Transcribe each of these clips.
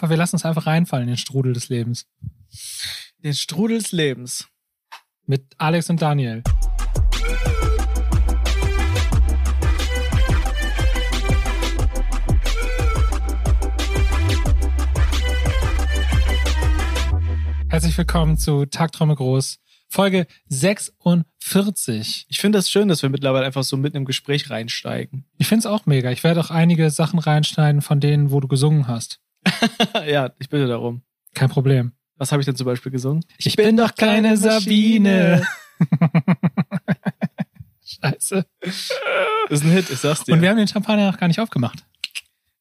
Wir lassen uns einfach reinfallen in den Strudel des Lebens. Den Strudel des Lebens. Mit Alex und Daniel. Herzlich willkommen zu Tagträume groß, Folge 46. Ich finde das schön, dass wir mittlerweile einfach so mitten im Gespräch reinsteigen. Ich finde es auch mega. Ich werde auch einige Sachen reinschneiden von denen, wo du gesungen hast. ja, ich bitte darum. Kein Problem. Was habe ich denn zum Beispiel gesungen? Ich, bin doch keine Sabine. Scheiße. Das ist ein Hit, ich sag's dir. Und wir haben den Champagner noch gar nicht aufgemacht.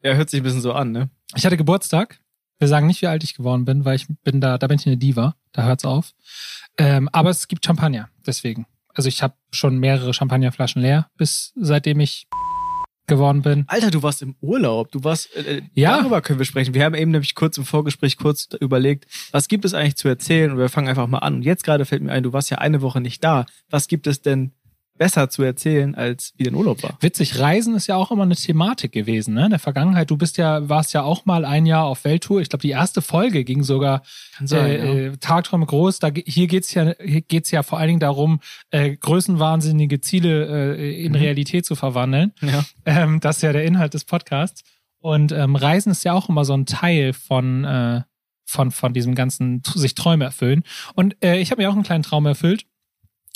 ja, hört sich ein bisschen so an, ne? Ich hatte Geburtstag. Wir sagen nicht, wie alt ich geworden bin, weil ich bin da, da bin ich eine Diva. Da hört's auf. Ähm, aber es gibt Champagner, deswegen. Also ich habe schon mehrere Champagnerflaschen leer, bis seitdem ich geworden bin. Alter, du warst im Urlaub. Du warst. Äh, Ja. Darüber können wir sprechen. Wir haben eben nämlich kurz im Vorgespräch kurz überlegt, was gibt es eigentlich zu erzählen? Und wir fangen einfach mal an. Und jetzt gerade fällt mir ein, du warst ja eine Woche nicht da. Was gibt es denn besser zu erzählen, als wie dein Urlaub war? Witzig, Reisen ist ja auch immer eine Thematik gewesen, ne? In der Vergangenheit, du bist ja, warst ja auch mal ein Jahr auf Welttour. Ich glaube, die erste Folge ging sogar sein, äh, ja. äh, Tagträume groß. Da, hier geht's ja, hier geht's ja vor allen Dingen darum, äh, größenwahnsinnige Ziele äh, in Mhm. Realität zu verwandeln. ja. Ähm, das ist ja der Inhalt des Podcasts. Und ähm, Reisen ist ja auch immer so ein Teil von, äh, von, von diesem ganzen sich Träume erfüllen. Und äh, ich habe mir auch einen kleinen Traum erfüllt.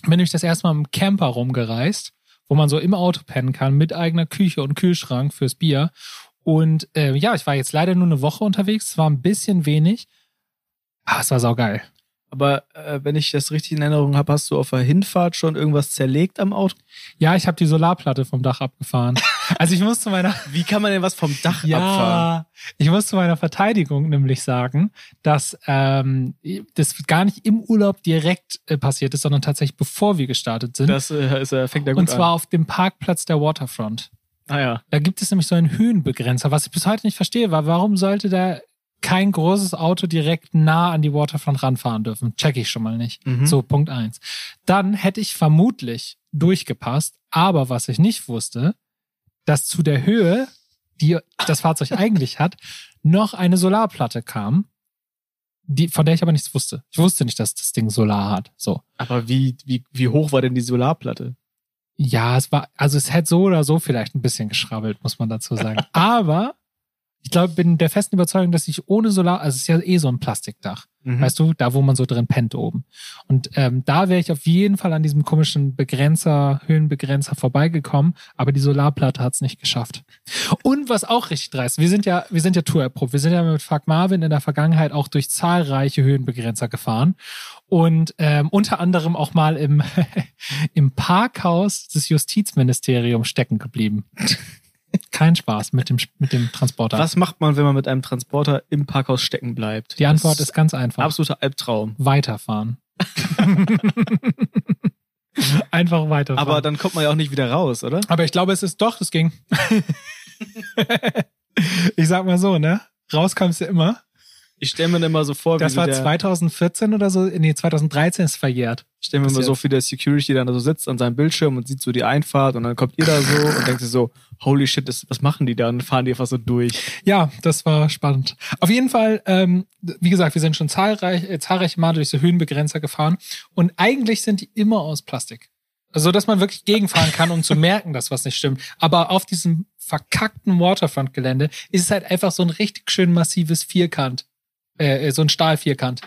Bin nämlich das erste Mal im Camper rumgereist, wo man so im Auto pennen kann, mit eigener Küche und Kühlschrank fürs Bier. Und äh, ja, ich war jetzt leider nur eine Woche unterwegs, es war ein bisschen wenig. Ah, es war saugeil. Aber äh, wenn ich das richtig in Erinnerung habe, hast du auf der Hinfahrt schon irgendwas zerlegt am Auto? Ja, ich habe die Solarplatte vom Dach abgefahren. Also ich muss zu meiner Wie kann man denn was vom Dach abfahren? Ja, ich muss zu meiner Verteidigung nämlich sagen, dass ähm, das gar nicht im Urlaub direkt äh, passiert ist, sondern tatsächlich bevor wir gestartet sind. Das äh, ist, äh, fängt ja gut und zwar an. auf dem Parkplatz der Waterfront. Ah ja. Da gibt es nämlich so einen Höhenbegrenzer, was ich bis heute nicht verstehe, weil warum sollte da kein großes Auto direkt nah an die Waterfront ranfahren dürfen? Check ich schon mal nicht. Mhm. So, Punkt eins. Dann hätte ich vermutlich durchgepasst, aber was ich nicht wusste, dass zu der Höhe, die das Fahrzeug eigentlich hat, noch eine Solarplatte kam, die, von der ich aber nichts wusste. Ich wusste nicht, dass das Ding Solar hat. So. Aber wie, wie, wie hoch war denn die Solarplatte? Ja, es war, also es hätte so oder so vielleicht ein bisschen geschrabbelt, muss man dazu sagen. Aber ich glaube, bin der festen Überzeugung, dass ich ohne Solar, also es ist ja eh so ein Plastikdach, Mhm. weißt du, da wo man so drin pennt oben. Und ähm, da wäre ich auf jeden Fall an diesem komischen Begrenzer, Höhenbegrenzer vorbeigekommen, aber die Solarplatte hat's nicht geschafft. Und was auch richtig dreist, wir sind ja, wir sind ja Tour erprobt. Wir sind ja mit Fuck Marvin in der Vergangenheit auch durch zahlreiche Höhenbegrenzer gefahren und ähm, unter anderem auch mal im, im Parkhaus des Justizministeriums stecken geblieben. Kein Spaß mit dem, mit dem Transporter. Was macht man, wenn man mit einem Transporter im Parkhaus stecken bleibt? Die Antwort ist ganz einfach. absoluter Albtraum. Weiterfahren. Einfach weiterfahren. Aber dann kommt man ja auch nicht wieder raus, oder? Aber ich glaube, es ist doch, es ging. ich sag mal so, ne? Rauskommst du immer. Ich stelle mir dann immer so vor, Das wie war so der, 2014 oder so. Nee, 2013 ist verjährt. ich stell mir immer so jetzt. wie der Security dann da so sitzt an seinem Bildschirm und sieht so die Einfahrt und dann kommt ihr da so und denkt sich so, holy shit, das, was machen die da? Und fahren die einfach so durch. Ja, das war spannend. Auf jeden Fall, ähm, wie gesagt, wir sind schon zahlreich, äh, zahlreiche Mal durch so Höhenbegrenzer gefahren und eigentlich sind die immer aus Plastik. Also, dass man wirklich gegenfahren kann, um zu merken, dass was nicht stimmt. Aber auf diesem verkackten Waterfront-Gelände ist es halt einfach so ein richtig schön massives Vierkant. Äh, so ein Stahlvierkant.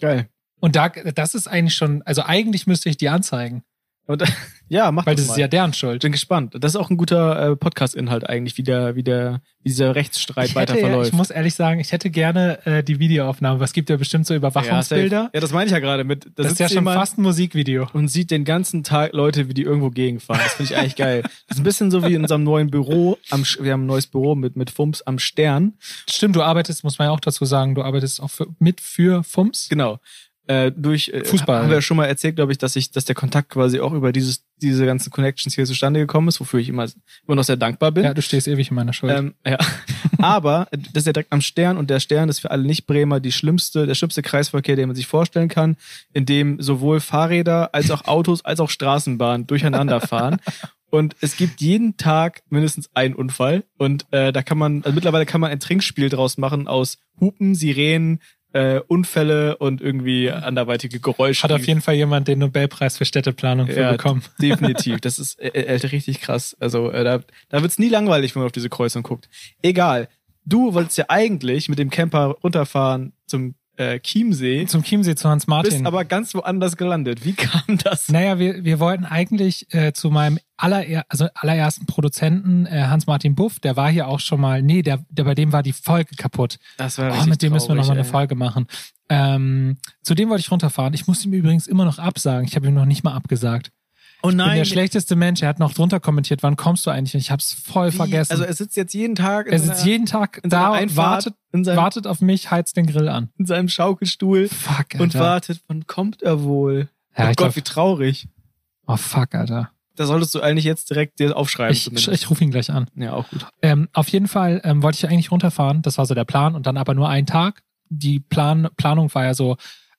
Geil. Und da, das ist eigentlich schon, also eigentlich müsste ich die anzeigen, Und, ja, mach weil das das ist ja deren Ich Schuld. bin gespannt. Das ist auch ein guter äh, Podcast-Inhalt eigentlich, wie der, wie der, wie dieser Rechtsstreit Ich, weiter hätte, ja- verläuft. ich muss ehrlich sagen, ich hätte gerne äh, die Videoaufnahme, es gibt ja bestimmt so ja, Überwachungsbilder. safe. ja, das meine ich ja gerade mit. Da das ist ja schon fast ein Musikvideo. und sieht den ganzen Tag Leute, wie die irgendwo gegenfahren. Das finde ich eigentlich geil. Das ist ein bisschen so wie in unserem neuen Büro. Am, wir haben ein neues Büro mit, mit Fumps am Stern. Stimmt, du arbeitest, muss man ja auch dazu sagen, du arbeitest auch für, mit für FUMS. Genau. Äh, durch äh, Fußball. haben wir schon mal erzählt, glaube ich, dass ich, dass der Kontakt quasi auch über dieses, diese ganzen Connections hier zustande gekommen ist, wofür ich immer, immer noch sehr dankbar bin. Ja, du stehst ewig in meiner Schuld. Ähm, ja. Aber äh, das ist ja direkt am Stern und der Stern ist für alle Nicht-Bremer die schlimmste, der schlimmste Kreisverkehr, den man sich vorstellen kann, in dem sowohl Fahrräder als auch Autos als auch Straßenbahnen durcheinander fahren. Und es gibt jeden Tag mindestens einen Unfall. Und äh, da kann man, also mittlerweile kann man ein Trinkspiel draus machen aus Hupen, Sirenen, äh, Unfälle und irgendwie anderweitige Geräusche. Hat auf jeden Fall jemand den Nobelpreis für Städteplanung für ja, bekommen. Definitiv. Das ist äh, äh, richtig krass. Also äh, da, da wird's nie langweilig, wenn man auf diese Kreuzung guckt. Egal. Du wolltest ja eigentlich mit dem Camper runterfahren zum äh, Chiemsee. Zum Chiemsee zu Hans Martin. Bist aber ganz woanders gelandet. Wie kam das? Naja, wir, wir wollten eigentlich äh, zu meinem aller, also allerersten Produzenten, äh, Hans-Martin Buff, der war hier auch schon mal, nee, der, der bei dem war die Folge kaputt. Das war Oh, mit dem müssen wir nochmal eine Folge machen. Ähm, zu dem wollte ich runterfahren. Ich musste ihm übrigens immer noch absagen. Ich habe ihm noch nicht mal abgesagt. Oh Ich bin nein. der schlechteste Mensch. Er hat noch drunter kommentiert, wann kommst du eigentlich? Und ich habe es voll Wie? vergessen. Also er sitzt jetzt jeden Tag in, er sitzt seiner, jeden Tag da, Einfahrt, wartet, in, seinem, wartet auf mich, heizt den Grill an. in seinem Schaukelstuhl Fuck, Alter. und wartet, wann kommt er wohl? Ja, oh Gott, glaub- wie traurig. Oh fuck, Alter. Da solltest du eigentlich jetzt direkt dir aufschreiben. Ich, zumindest. ich rufe ihn gleich an. ja, auch gut. Ähm, auf jeden Fall ähm, wollte ich eigentlich runterfahren. Das war so der Plan. Und dann aber nur einen Tag. Die Plan Planung war ja so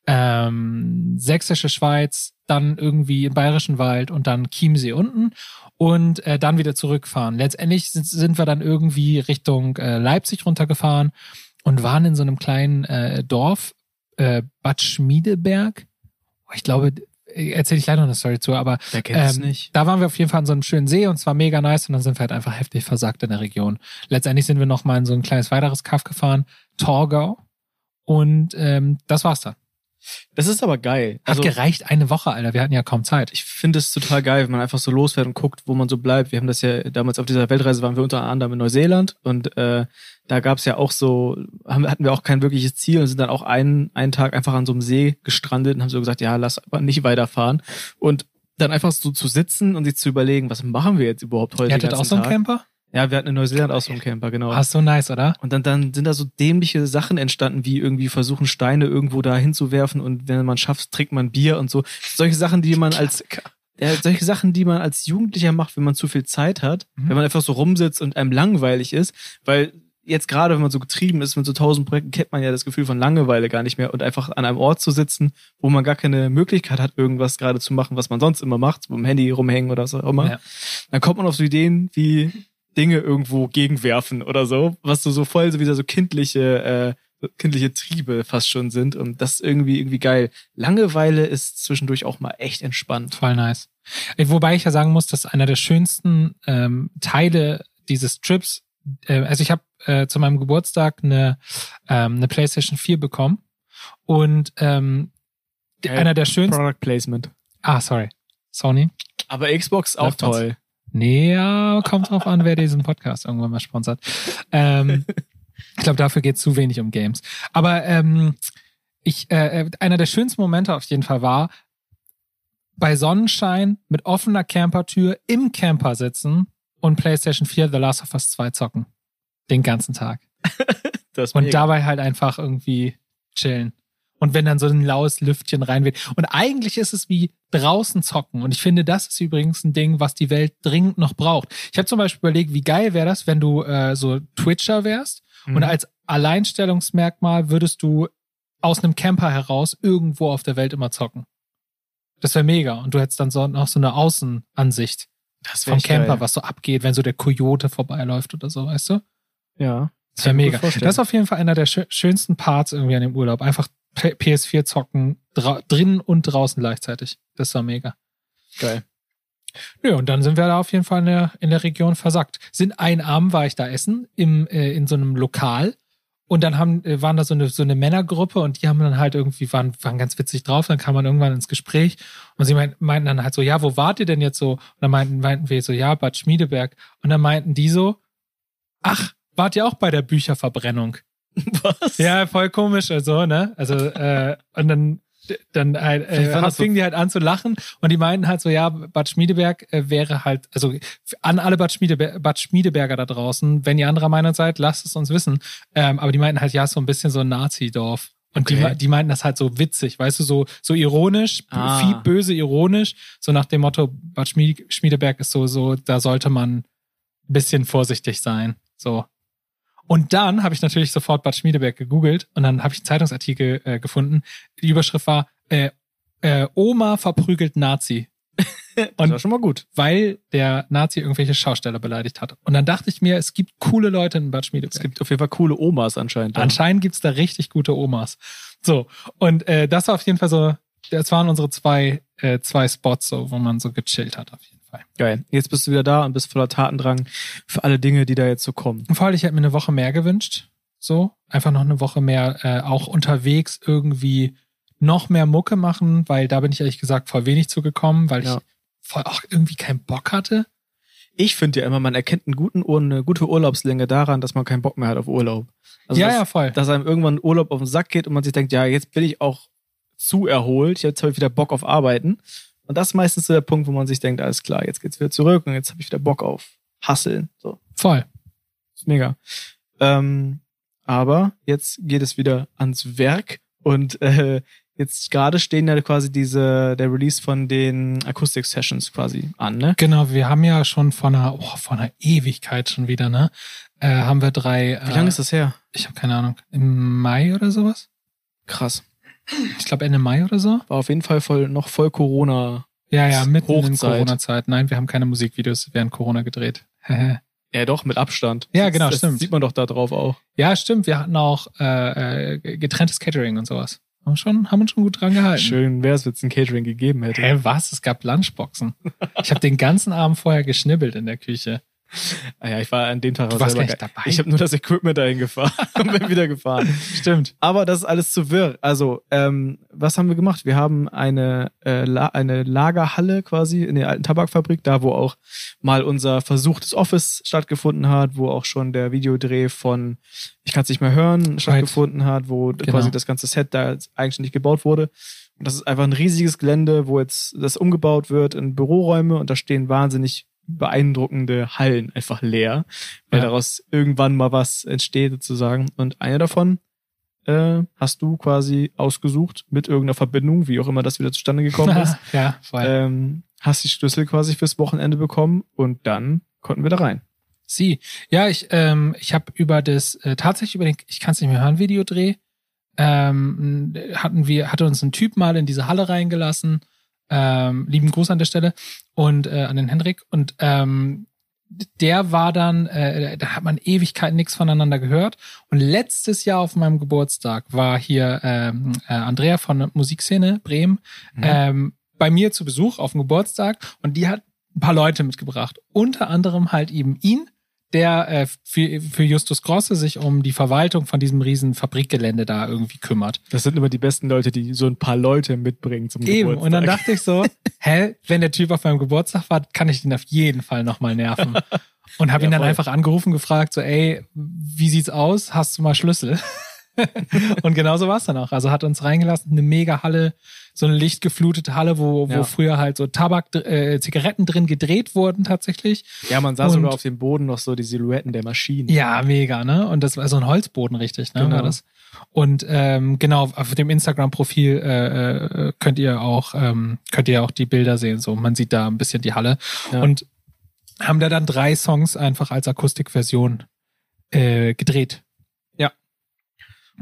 ähm, sächsische Schweiz, dann irgendwie im Bayerischen Wald und dann Chiemsee unten und äh, dann wieder zurückfahren. Letztendlich sind, sind wir dann irgendwie Richtung äh, Leipzig runtergefahren und waren in so einem kleinen äh, Dorf, äh, Bad Schmiedeberg. Oh, Ich glaube, erzähle ich leider noch eine Story zu, aber ähm, nicht? da waren wir auf jeden Fall an so einem schönen See und es war mega nice und dann sind wir halt einfach heftig versagt in der Region. Letztendlich sind wir noch mal in so ein kleines weiteres Kaff gefahren, Torgau. Und ähm, das war's dann. Das ist aber geil. Hat Also, gereicht eine Woche, Alter. Wir hatten ja kaum Zeit. ich finde es total geil, wenn man einfach so losfährt und guckt, wo man so bleibt. Wir haben das ja damals auf dieser Weltreise waren wir unter anderem in Neuseeland und äh, da gab es ja auch so, haben, hatten wir auch kein wirkliches Ziel und sind dann auch einen, einen Tag einfach an so einem See gestrandet und haben so gesagt, ja, lass aber nicht weiterfahren. Und dann einfach so zu sitzen und sich zu überlegen, was machen wir jetzt überhaupt heute? Ihr hattet auch so einen Tag? Camper? Ja, wir hatten in Neuseeland auch so einen Camper, genau. Ah, so nice, oder? Und dann, dann sind da so dämliche Sachen entstanden, wie irgendwie versuchen, Steine irgendwo da hinzuwerfen und wenn man schafft, trinkt man Bier und so. Solche Sachen, die man als, ja, solche Sachen, die man als Jugendlicher macht, wenn man zu viel Zeit hat, Mhm. wenn man einfach so rumsitzt und einem langweilig ist, weil jetzt gerade, wenn man so getrieben ist mit so tausend Projekten, kennt man ja das Gefühl von Langeweile gar nicht mehr und einfach an einem Ort zu sitzen, wo man gar keine Möglichkeit hat, irgendwas gerade zu machen, was man sonst immer macht, mit dem Handy rumhängen oder was auch immer. Ja. Dann kommt man auf so Ideen wie Dinge irgendwo gegenwerfen oder so, was so, so voll so wieder so kindliche, äh, kindliche Triebe fast schon sind und das ist irgendwie, irgendwie geil. Langeweile ist zwischendurch auch mal echt entspannt. Voll nice. Äh, Wobei ich ja sagen muss, dass einer der schönsten ähm, Teile dieses Trips, äh, also ich habe äh, zu meinem Geburtstag eine, ähm, eine PlayStation 4 bekommen und ähm, Äh, einer der schönsten. Product Placement. Ah, sorry. Sony. Aber Xbox auch Läuft toll. Nee, ja, kommt drauf an, wer diesen Podcast irgendwann mal sponsert. Ähm, ich glaube, dafür geht zu wenig um Games. Aber ähm, ich, äh, einer der schönsten Momente auf jeden Fall war, bei Sonnenschein mit offener Campertür im Camper sitzen und PlayStation 4 The Last of Us 2 zocken. Den ganzen Tag. Und mega. dabei halt einfach irgendwie chillen. Und wenn dann so ein laues Lüftchen reinweht. Und eigentlich ist es wie draußen zocken. Und ich finde, das ist übrigens ein Ding, was die Welt dringend noch braucht. Ich habe zum Beispiel überlegt, wie geil wäre das, wenn du äh, so Twitcher wärst Mhm. und als Alleinstellungsmerkmal würdest du aus einem Camper heraus irgendwo auf der Welt immer zocken. Das wäre mega. Und du hättest dann so noch so eine Außenansicht vom Camper, geil. was so abgeht, wenn so der Kojote vorbeiläuft oder so, weißt du? Ja. Das wäre mega. Das ist auf jeden Fall einer der schö- schönsten Parts irgendwie an dem Urlaub. Einfach P- PS4 zocken, drinnen und draußen gleichzeitig. Das war mega. Geil. Nö, und dann sind wir da auf jeden Fall in der, in der Region versackt. Sind ein Abend war ich da essen im, äh, in so einem Lokal. Und dann haben, äh, waren da so eine, so eine Männergruppe und die haben dann halt irgendwie, waren, waren ganz witzig drauf. Dann kam man irgendwann ins Gespräch und sie meinten, meinten dann halt so, ja, wo wart ihr denn jetzt so? Und dann meinten, meinten wir so, ja, Bad Schmiedeberg. Und dann meinten die so, ach, wart ihr auch bei der Bücherverbrennung? Was? Ja, voll komisch, also, ne? Also, äh, und dann, dann halt, äh, das so- fingen die halt an zu lachen und die meinten halt so, ja, Bad Schmiedeberg äh, wäre halt, also an alle Bad, Schmiedeber Bad Schmiedeberger da draußen, wenn ihr anderer Meinung seid, lasst es uns wissen. Ähm, aber die meinten halt, ja, so ein bisschen so ein Nazi-Dorf. Und die, Okay. me- die meinten das halt so witzig, weißt du, so, so ironisch, Ah. viel böse ironisch, so nach dem Motto, Bad Schmied Schmiedeberg ist so, so, da sollte man ein bisschen vorsichtig sein, so. Und dann habe ich natürlich sofort Bad Schmiedeberg gegoogelt und dann habe ich einen Zeitungsartikel äh, gefunden. Die Überschrift war äh, äh, Oma verprügelt Nazi. Das Und war schon mal gut. weil der Nazi irgendwelche Schausteller beleidigt hat. Und dann dachte ich mir, es gibt coole Leute in Bad Es Schmiedeberg. gibt auf jeden Fall coole Omas anscheinend. Anscheinend gibt's da richtig gute Omas. So, und äh, das war auf jeden Fall so, das waren unsere zwei, äh, zwei Spots, so, wo man so gechillt hat, auf jeden Fall. Geil. Jetzt bist du wieder da und bist voller Tatendrang für alle Dinge, die da jetzt so kommen. Und vor allem, ich hätte mir eine Woche mehr gewünscht. So, einfach noch eine Woche mehr äh, auch unterwegs irgendwie noch mehr Mucke machen, weil da bin ich ehrlich gesagt voll wenig zugekommen, weil Ja. ich voll auch irgendwie keinen Bock hatte. Ich finde ja immer, man erkennt einen guten Ur eine gute Urlaubslänge daran, dass man keinen Bock mehr hat auf Urlaub. Also ja, dass, ja, voll. dass einem irgendwann Urlaub auf den Sack geht und man sich denkt, ja, jetzt bin ich auch zu erholt, jetzt habe ich wieder Bock auf Arbeiten. Und das ist meistens so der Punkt, wo man sich denkt, alles klar, jetzt geht's wieder zurück und jetzt habe ich wieder Bock auf Hasseln. So, Voll. ist mega. Ähm, aber jetzt geht es wieder ans Werk und äh, jetzt gerade stehen ja quasi diese der Release von den Acoustic Sessions quasi an, ne? Genau, wir haben ja schon vor einer, oh, vor einer Ewigkeit schon wieder, ne? Äh, haben wir drei. Wie lange ist das her? Ich habe keine Ahnung. Im Mai oder sowas? Krass. Ich glaube Ende Mai oder so. War auf jeden Fall voll, noch voll Corona. Ja, ja, mitten in Hochzeit. Corona-Zeit. Nein, wir haben keine Musikvideos während Corona gedreht. Ja, doch, mit Abstand. Ja, Das- genau, das stimmt. sieht man doch da drauf auch. ja, stimmt. Wir hatten auch äh, äh, getrenntes Catering und sowas. Haben, schon, haben uns schon gut dran gehalten. Schön wäre es, wenn es ein Catering gegeben hätte. Hä, was? Es gab Lunchboxen. Ich habe den ganzen Abend vorher geschnibbelt in der Küche. Ah ja, ich war an dem Tag Du warst selber gar dabei. Ich habe nur das Equipment dahin gefahren und bin wieder gefahren. Stimmt. Aber das ist alles zu wirr. Also, ähm, was haben wir gemacht? Wir haben eine, äh, La eine Lagerhalle quasi in der alten Tabakfabrik, da wo auch mal unser versuchtes Office stattgefunden hat, wo auch schon der Videodreh von Ich kann es nicht mehr hören stattgefunden hat, wo Genau. quasi das ganze Set da eigenständig gebaut wurde. Und das ist einfach ein riesiges Gelände, wo jetzt das umgebaut wird in Büroräume und da stehen wahnsinnig beeindruckende Hallen einfach leer, weil Ja. daraus irgendwann mal was entsteht sozusagen. Und eine davon äh, hast du quasi ausgesucht mit irgendeiner Verbindung, wie auch immer das wieder zustande gekommen ist. ja, voll. ähm, hast die Schlüssel quasi fürs Wochenende bekommen und dann konnten wir da rein. Sie. Ja, ich, ähm, ich habe über das, äh, tatsächlich über den, ich kann es nicht mehr hören, Videodreh, ähm, hatten wir, hatte uns ein Typ mal in diese Halle reingelassen. Ähm, lieben Gruß an der Stelle und äh, an den Hendrik. Und ähm, der war dann, äh, da hat man Ewigkeiten nichts voneinander gehört. Und letztes Jahr auf meinem Geburtstag war hier ähm, äh, Andrea von der Musikszene Bremen ähm, bei mir zu Besuch auf dem Geburtstag und die hat ein paar Leute mitgebracht. Unter anderem halt eben ihn, der äh, für, für Justus Grosse sich um die Verwaltung von diesem riesen Fabrikgelände da irgendwie kümmert. Das sind immer die besten Leute, die so ein paar Leute mitbringen zum Eben. Geburtstag. Und dann dachte ich so, hä, wenn der Typ auf meinem Geburtstag war, kann ich den auf jeden Fall nochmal nerven. Und habe ihn dann Jawohl. einfach angerufen, gefragt, so, ey, wie sieht's aus? Hast du mal Schlüssel? und genauso war es dann auch. Also hat uns reingelassen, eine mega Halle, so eine lichtgeflutete Halle, wo, wo Ja. früher halt so Tabak, äh, Zigaretten drin gedreht wurden tatsächlich. ja, man sah Und- sogar auf dem Boden noch so die Silhouetten der Maschinen. Ja, mega, ne? Und das war so ein Holzboden, richtig, ne? Genau. War das. Und ähm, genau, auf dem Instagram-Profil äh, äh, könnt ihr auch ähm, könnt ihr auch die Bilder sehen. So, man sieht da ein bisschen die Halle. Ja. Und haben da dann drei Songs einfach als Akustikversion äh, gedreht.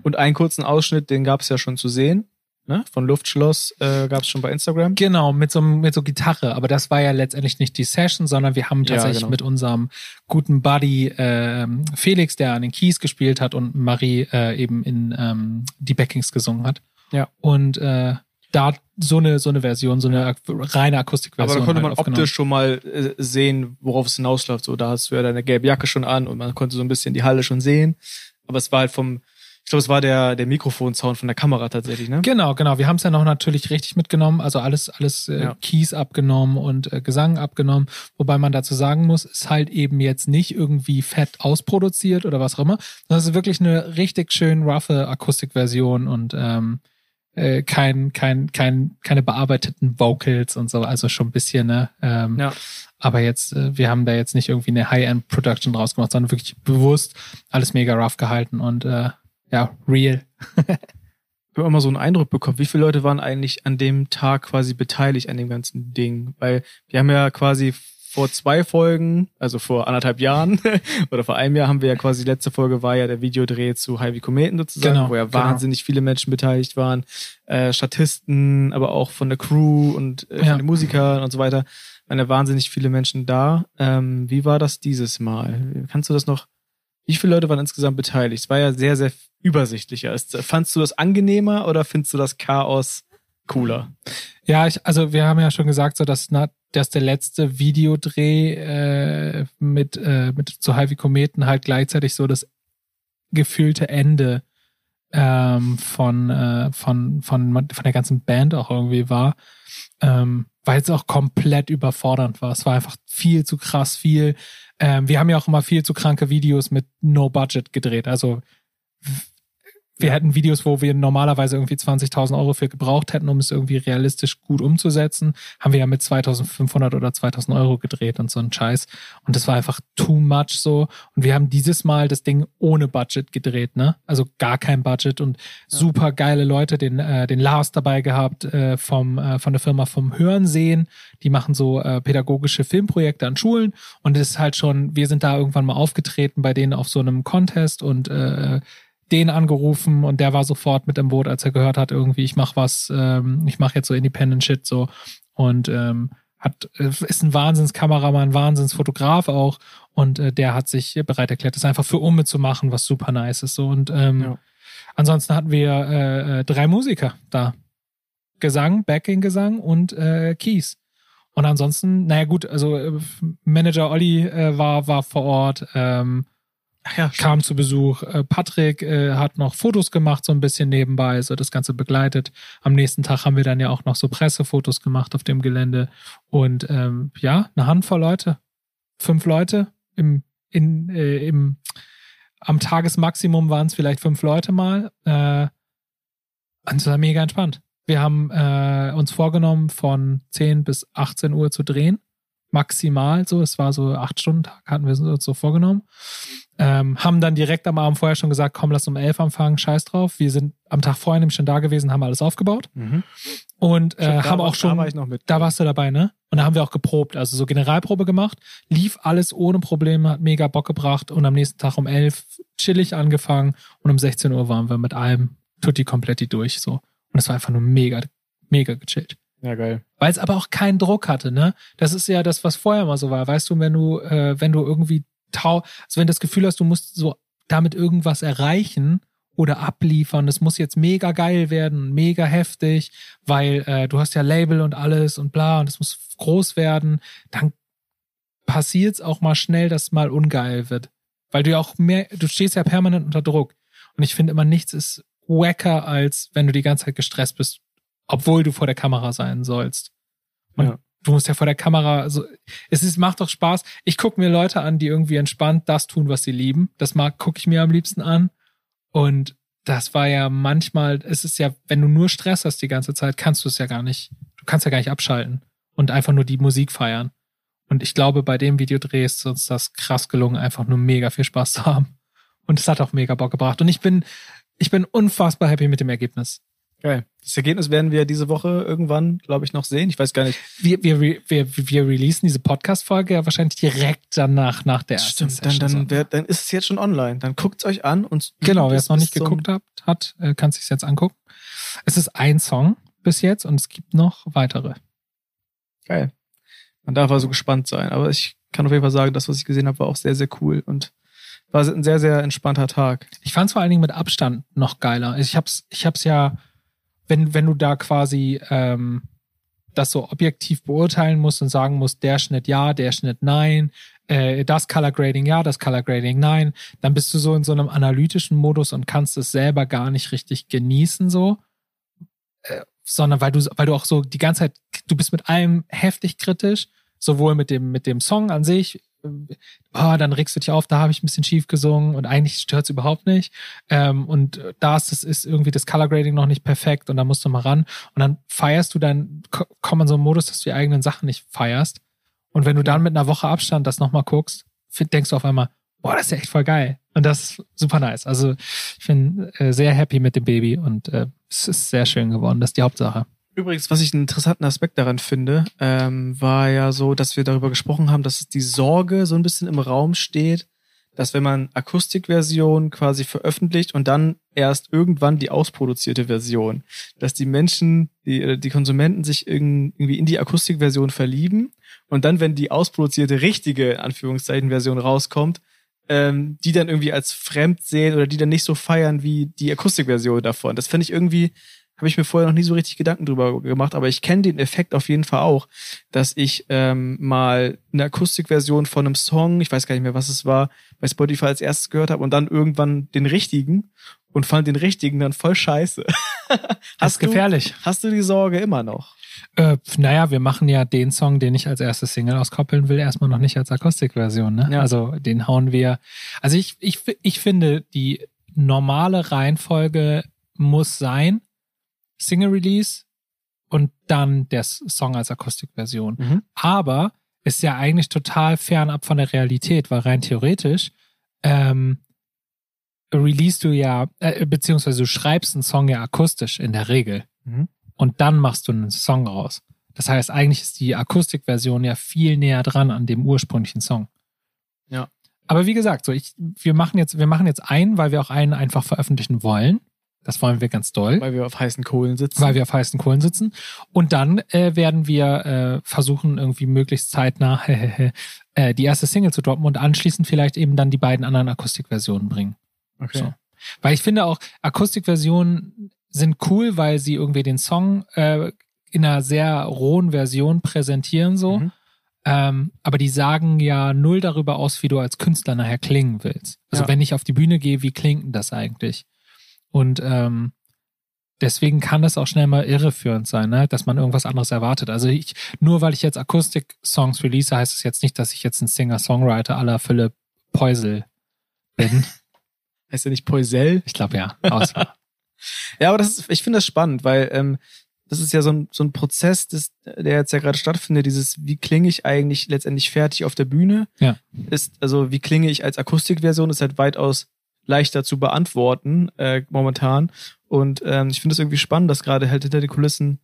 Und einen kurzen Ausschnitt, den gab es ja schon zu sehen. Ne? Von Luftschloss äh, gab es schon bei Instagram. Genau, mit so, mit so Gitarre. Aber das war ja letztendlich nicht die Session, sondern wir haben Ja, tatsächlich genau. mit unserem guten Buddy ähm, Felix, der an den Keys gespielt hat und Marie äh, eben in ähm, die Backings gesungen hat. Ja. Und äh, da so eine so eine Version, so eine reine Aber Akustikversion. da konnte man halt optisch schon mal äh, sehen, worauf es hinausläuft. So, da hast du ja deine gelbe Jacke schon an und man konnte so ein bisschen die Halle schon sehen. Aber es war halt vom, ich glaube, es war der, der Mikrofonsound von der Kamera tatsächlich, ne? Genau, genau. Wir haben es ja noch natürlich richtig mitgenommen, also alles, alles äh, Ja. Keys abgenommen und äh, Gesang abgenommen. Wobei man dazu sagen muss, ist halt eben jetzt nicht irgendwie fett ausproduziert oder was auch immer. Das ist wirklich eine richtig schön roughe Akustikversion und ähm, äh, kein, kein, kein, keine bearbeiteten Vocals und so, also schon ein bisschen, ne? Ähm, Ja. Aber jetzt, äh, wir haben da jetzt nicht irgendwie eine High-End-Production draus gemacht, sondern wirklich bewusst alles mega rough gehalten und äh, ja, real. Ich habe immer so einen Eindruck bekommen, wie viele Leute waren eigentlich an dem Tag quasi beteiligt an dem ganzen Ding? Weil wir haben ja quasi vor zwei Folgen, also vor anderthalb Jahren oder vor einem Jahr haben wir ja quasi, die letzte Folge war ja der Videodreh zu Heavy Kometen sozusagen, Genau, wo ja genau. wahnsinnig viele Menschen beteiligt waren, äh, Statisten, aber auch von der Crew und äh, Ja. von den Musikern und so weiter, waren ja wahnsinnig viele Menschen da. Ähm, wie war das dieses Mal? Kannst du das noch, wie viele Leute waren insgesamt beteiligt? Es war ja sehr, sehr übersichtlicher. Fandst du das angenehmer oder findest du das Chaos cooler? Ja, ich, also wir haben ja schon gesagt, so dass, na, dass der letzte Videodreh äh, mit, äh, mit zu Heavy Kometen halt gleichzeitig so das gefühlte Ende ähm, von, äh, von, von, von der ganzen Band auch irgendwie war. Ähm, weil es auch komplett überfordernd war. Es war einfach viel zu krass viel. Ähm, wir haben ja auch immer viel zu kranke Videos mit No Budget gedreht. Also wir hätten Videos, wo wir normalerweise irgendwie 20.000 Euro für gebraucht hätten, um es irgendwie realistisch gut umzusetzen, haben wir ja mit 2.500 oder 2.000 Euro gedreht und so ein Scheiß. Und das war einfach too much so. Und wir haben dieses Mal das Ding ohne Budget gedreht, ne? Also gar kein Budget und super geile Leute, den, äh, den Lars dabei gehabt äh, vom, äh, von der Firma vom Hörensehen. Die machen so äh, pädagogische Filmprojekte an Schulen und es ist halt schon, wir sind da irgendwann mal aufgetreten bei denen auf so einem Contest und äh, den angerufen und der war sofort mit im Boot, als er gehört hat, irgendwie, ich mach was, ähm, ich mache jetzt so Independent Shit so und ähm, hat äh, ist ein Wahnsinnskameramann, Wahnsinnsfotograf auch und äh, der hat sich bereit erklärt, das einfach für Umme zu machen, was super nice ist so und ähm, Ja. ansonsten hatten wir äh, äh, drei Musiker da, Gesang, Backing-Gesang und äh, Keys. Und ansonsten, naja gut, also äh, Manager Olli äh, war war vor Ort. Ähm, ja, kam zu Besuch. Äh, Patrick äh, hat noch Fotos gemacht, so ein bisschen nebenbei, so das Ganze begleitet. Am nächsten Tag haben wir dann ja auch noch so Pressefotos gemacht auf dem Gelände. Und ähm, ja, eine Handvoll Leute. Fünf Leute. Im, in, äh, im, am Tagesmaximum waren es vielleicht fünf Leute mal. Äh, und es war mega entspannt. Wir haben äh, uns vorgenommen, von 10 bis 18 Uhr zu drehen. Maximal so. Es war so acht Stunden Tag, hatten wir uns so vorgenommen. Ähm, haben dann direkt am Abend vorher schon gesagt, komm, lass um elf anfangen, scheiß drauf. Wir sind am Tag vorher nämlich schon da gewesen, haben alles aufgebaut Mhm. und äh, da haben auch schon, Da war ich noch mit. da warst du dabei, ne? Und da haben wir auch geprobt, also so Generalprobe gemacht, lief alles ohne Probleme, hat mega Bock gebracht und am nächsten Tag um elf chillig angefangen und um 16 Uhr waren wir mit allem tutti kompletti durch, so. Und es war einfach nur mega, mega gechillt Ja, geil. weil es aber auch keinen Druck hatte, ne? Das ist ja das, was vorher mal so war. Weißt du, wenn du, äh, wenn du irgendwie tau, also wenn du das Gefühl hast, du musst so damit irgendwas erreichen oder abliefern, das muss jetzt mega geil werden, mega heftig, weil äh, du hast ja Label und alles und bla und es muss groß werden, dann passiert es auch mal schnell, dass mal ungeil wird. Weil du ja auch mehr, du stehst ja permanent unter Druck. Und ich finde immer, nichts ist wacker, als wenn du die ganze Zeit gestresst bist, obwohl du vor der Kamera sein sollst. Und Ja. du musst ja vor der Kamera, also es ist, macht doch Spaß. Ich gucke mir Leute an, die irgendwie entspannt das tun, was sie lieben. Das mag, gucke ich mir am liebsten an. Und das war ja manchmal, es ist ja, wenn du nur Stress hast die ganze Zeit, kannst du es ja gar nicht, du kannst ja gar nicht abschalten und einfach nur die Musik feiern. Und ich glaube, bei dem Videodreh ist uns das krass gelungen, einfach nur mega viel Spaß zu haben. Und es hat auch mega Bock gebracht. Und ich bin, ich bin unfassbar happy mit dem Ergebnis. Geil. Das Ergebnis werden wir diese Woche irgendwann, glaube ich, noch sehen. Ich weiß gar nicht. Wir, wir, wir, wir, wir releasen diese Podcast-Folge ja wahrscheinlich direkt danach, nach der ersten Stimmt, dann, Session. dann, wer, dann ist es jetzt schon online. Dann guckt's euch an und Genau, wer es noch nicht geguckt hat, hat äh, kann sich jetzt angucken. Es ist ein Song bis jetzt und es gibt noch weitere. Geil. Man darf also gespannt sein. Aber ich kann auf jeden Fall sagen, das, was ich gesehen habe, war auch sehr, sehr cool und war ein sehr, sehr entspannter Tag. Ich fand es vor allen Dingen mit Abstand noch geiler. Ich hab's, ich hab's ja, wenn, wenn du da quasi ähm, das so objektiv beurteilen musst und sagen musst, der Schnitt ja, der Schnitt nein, äh, das Color Grading ja, das Color Grading nein, dann bist du so in so einem analytischen Modus und kannst es selber gar nicht richtig genießen so. Äh, sondern weil du, weil du auch so die ganze Zeit, du bist mit allem heftig kritisch, sowohl mit dem, mit dem Song an sich, ah, dann regst du dich auf, da habe ich ein bisschen schief gesungen und eigentlich stört's überhaupt nicht. Ähm, und da ist, das ist irgendwie das Color Grading noch nicht perfekt und da musst du mal ran. Und dann feierst du dann, ko- komm in so einen Modus, dass du die eigenen Sachen nicht feierst. Und wenn du dann mit einer Woche Abstand das nochmal guckst, denkst du auf einmal, boah, das ist ja echt voll geil. Und das ist super nice. Also ich bin äh, sehr happy mit dem Baby und äh, es ist sehr schön geworden. Das ist die Hauptsache. Übrigens, was ich einen interessanten Aspekt daran finde, ähm, war ja so, dass wir darüber gesprochen haben, dass die Sorge so ein bisschen im Raum steht, dass wenn man Akustikversion quasi veröffentlicht und dann erst irgendwann die ausproduzierte Version, dass die Menschen, die, äh, die Konsumenten sich irgendwie in die Akustikversion verlieben und dann, wenn die ausproduzierte richtige Anführungszeichen Version rauskommt, ähm, die dann irgendwie als fremd sehen oder die dann nicht so feiern wie die Akustikversion davon. Das finde ich irgendwie habe ich mir vorher noch nie so richtig Gedanken drüber gemacht, aber ich kenne den Effekt auf jeden Fall auch, dass ich ähm, mal eine Akustikversion von einem Song, ich weiß gar nicht mehr, was es war, bei Spotify als erstes gehört habe und dann irgendwann den richtigen und fand den richtigen dann voll scheiße. das ist gefährlich. Du, hast du die Sorge immer noch? Äh, naja, wir machen ja den Song, den ich als erstes Single auskoppeln will, erstmal noch nicht als Akustikversion. Ne? Ja. Also den hauen wir. Also ich, ich, ich finde, die normale Reihenfolge muss sein, Single Release und dann der Song als Akustikversion. Mhm. Aber ist ja eigentlich total fernab von der Realität, weil rein theoretisch ähm, release du ja, äh, beziehungsweise du schreibst einen Song ja akustisch in der Regel. Mhm. Und dann machst du einen Song raus. Das heißt, eigentlich ist die Akustikversion ja viel näher dran an dem ursprünglichen Song. Ja. Aber wie gesagt, so ich, wir machen jetzt, wir machen jetzt einen, weil wir auch einen einfach veröffentlichen wollen. Das wollen wir ganz doll. Weil wir auf heißen Kohlen sitzen. Weil wir auf heißen Kohlen sitzen. Und dann äh, werden wir äh, versuchen, irgendwie möglichst zeitnah äh, die erste Single zu droppen und anschließend vielleicht eben dann die beiden anderen Akustikversionen bringen. Okay. So. Weil ich finde auch, Akustikversionen sind cool, weil sie irgendwie den Song äh, in einer sehr rohen Version präsentieren so. Mhm. Ähm, aber die sagen ja null darüber aus, wie du als Künstler nachher klingen willst. Also ja. wenn ich auf die Bühne gehe, wie klingt denn das eigentlich? Und ähm, deswegen kann das auch schnell mal irreführend sein, ne? dass man irgendwas anderes erwartet. Also ich, nur weil ich jetzt Akustik-Songs release, heißt es jetzt nicht, dass ich jetzt ein Singer-Songwriter aller Philipp Poisel bin. heißt er nicht Poisel? Ich glaube ja. Ja, aber das ist, ich finde das spannend, weil ähm, das ist ja so ein, so ein Prozess, das, der jetzt ja gerade stattfindet, dieses, wie klinge ich eigentlich letztendlich fertig auf der Bühne? Ja. Ist, also wie klinge ich als Akustikversion, ist halt weitaus leichter zu beantworten äh, momentan. Und ähm, ich finde es irgendwie spannend, dass gerade halt hinter den Kulissen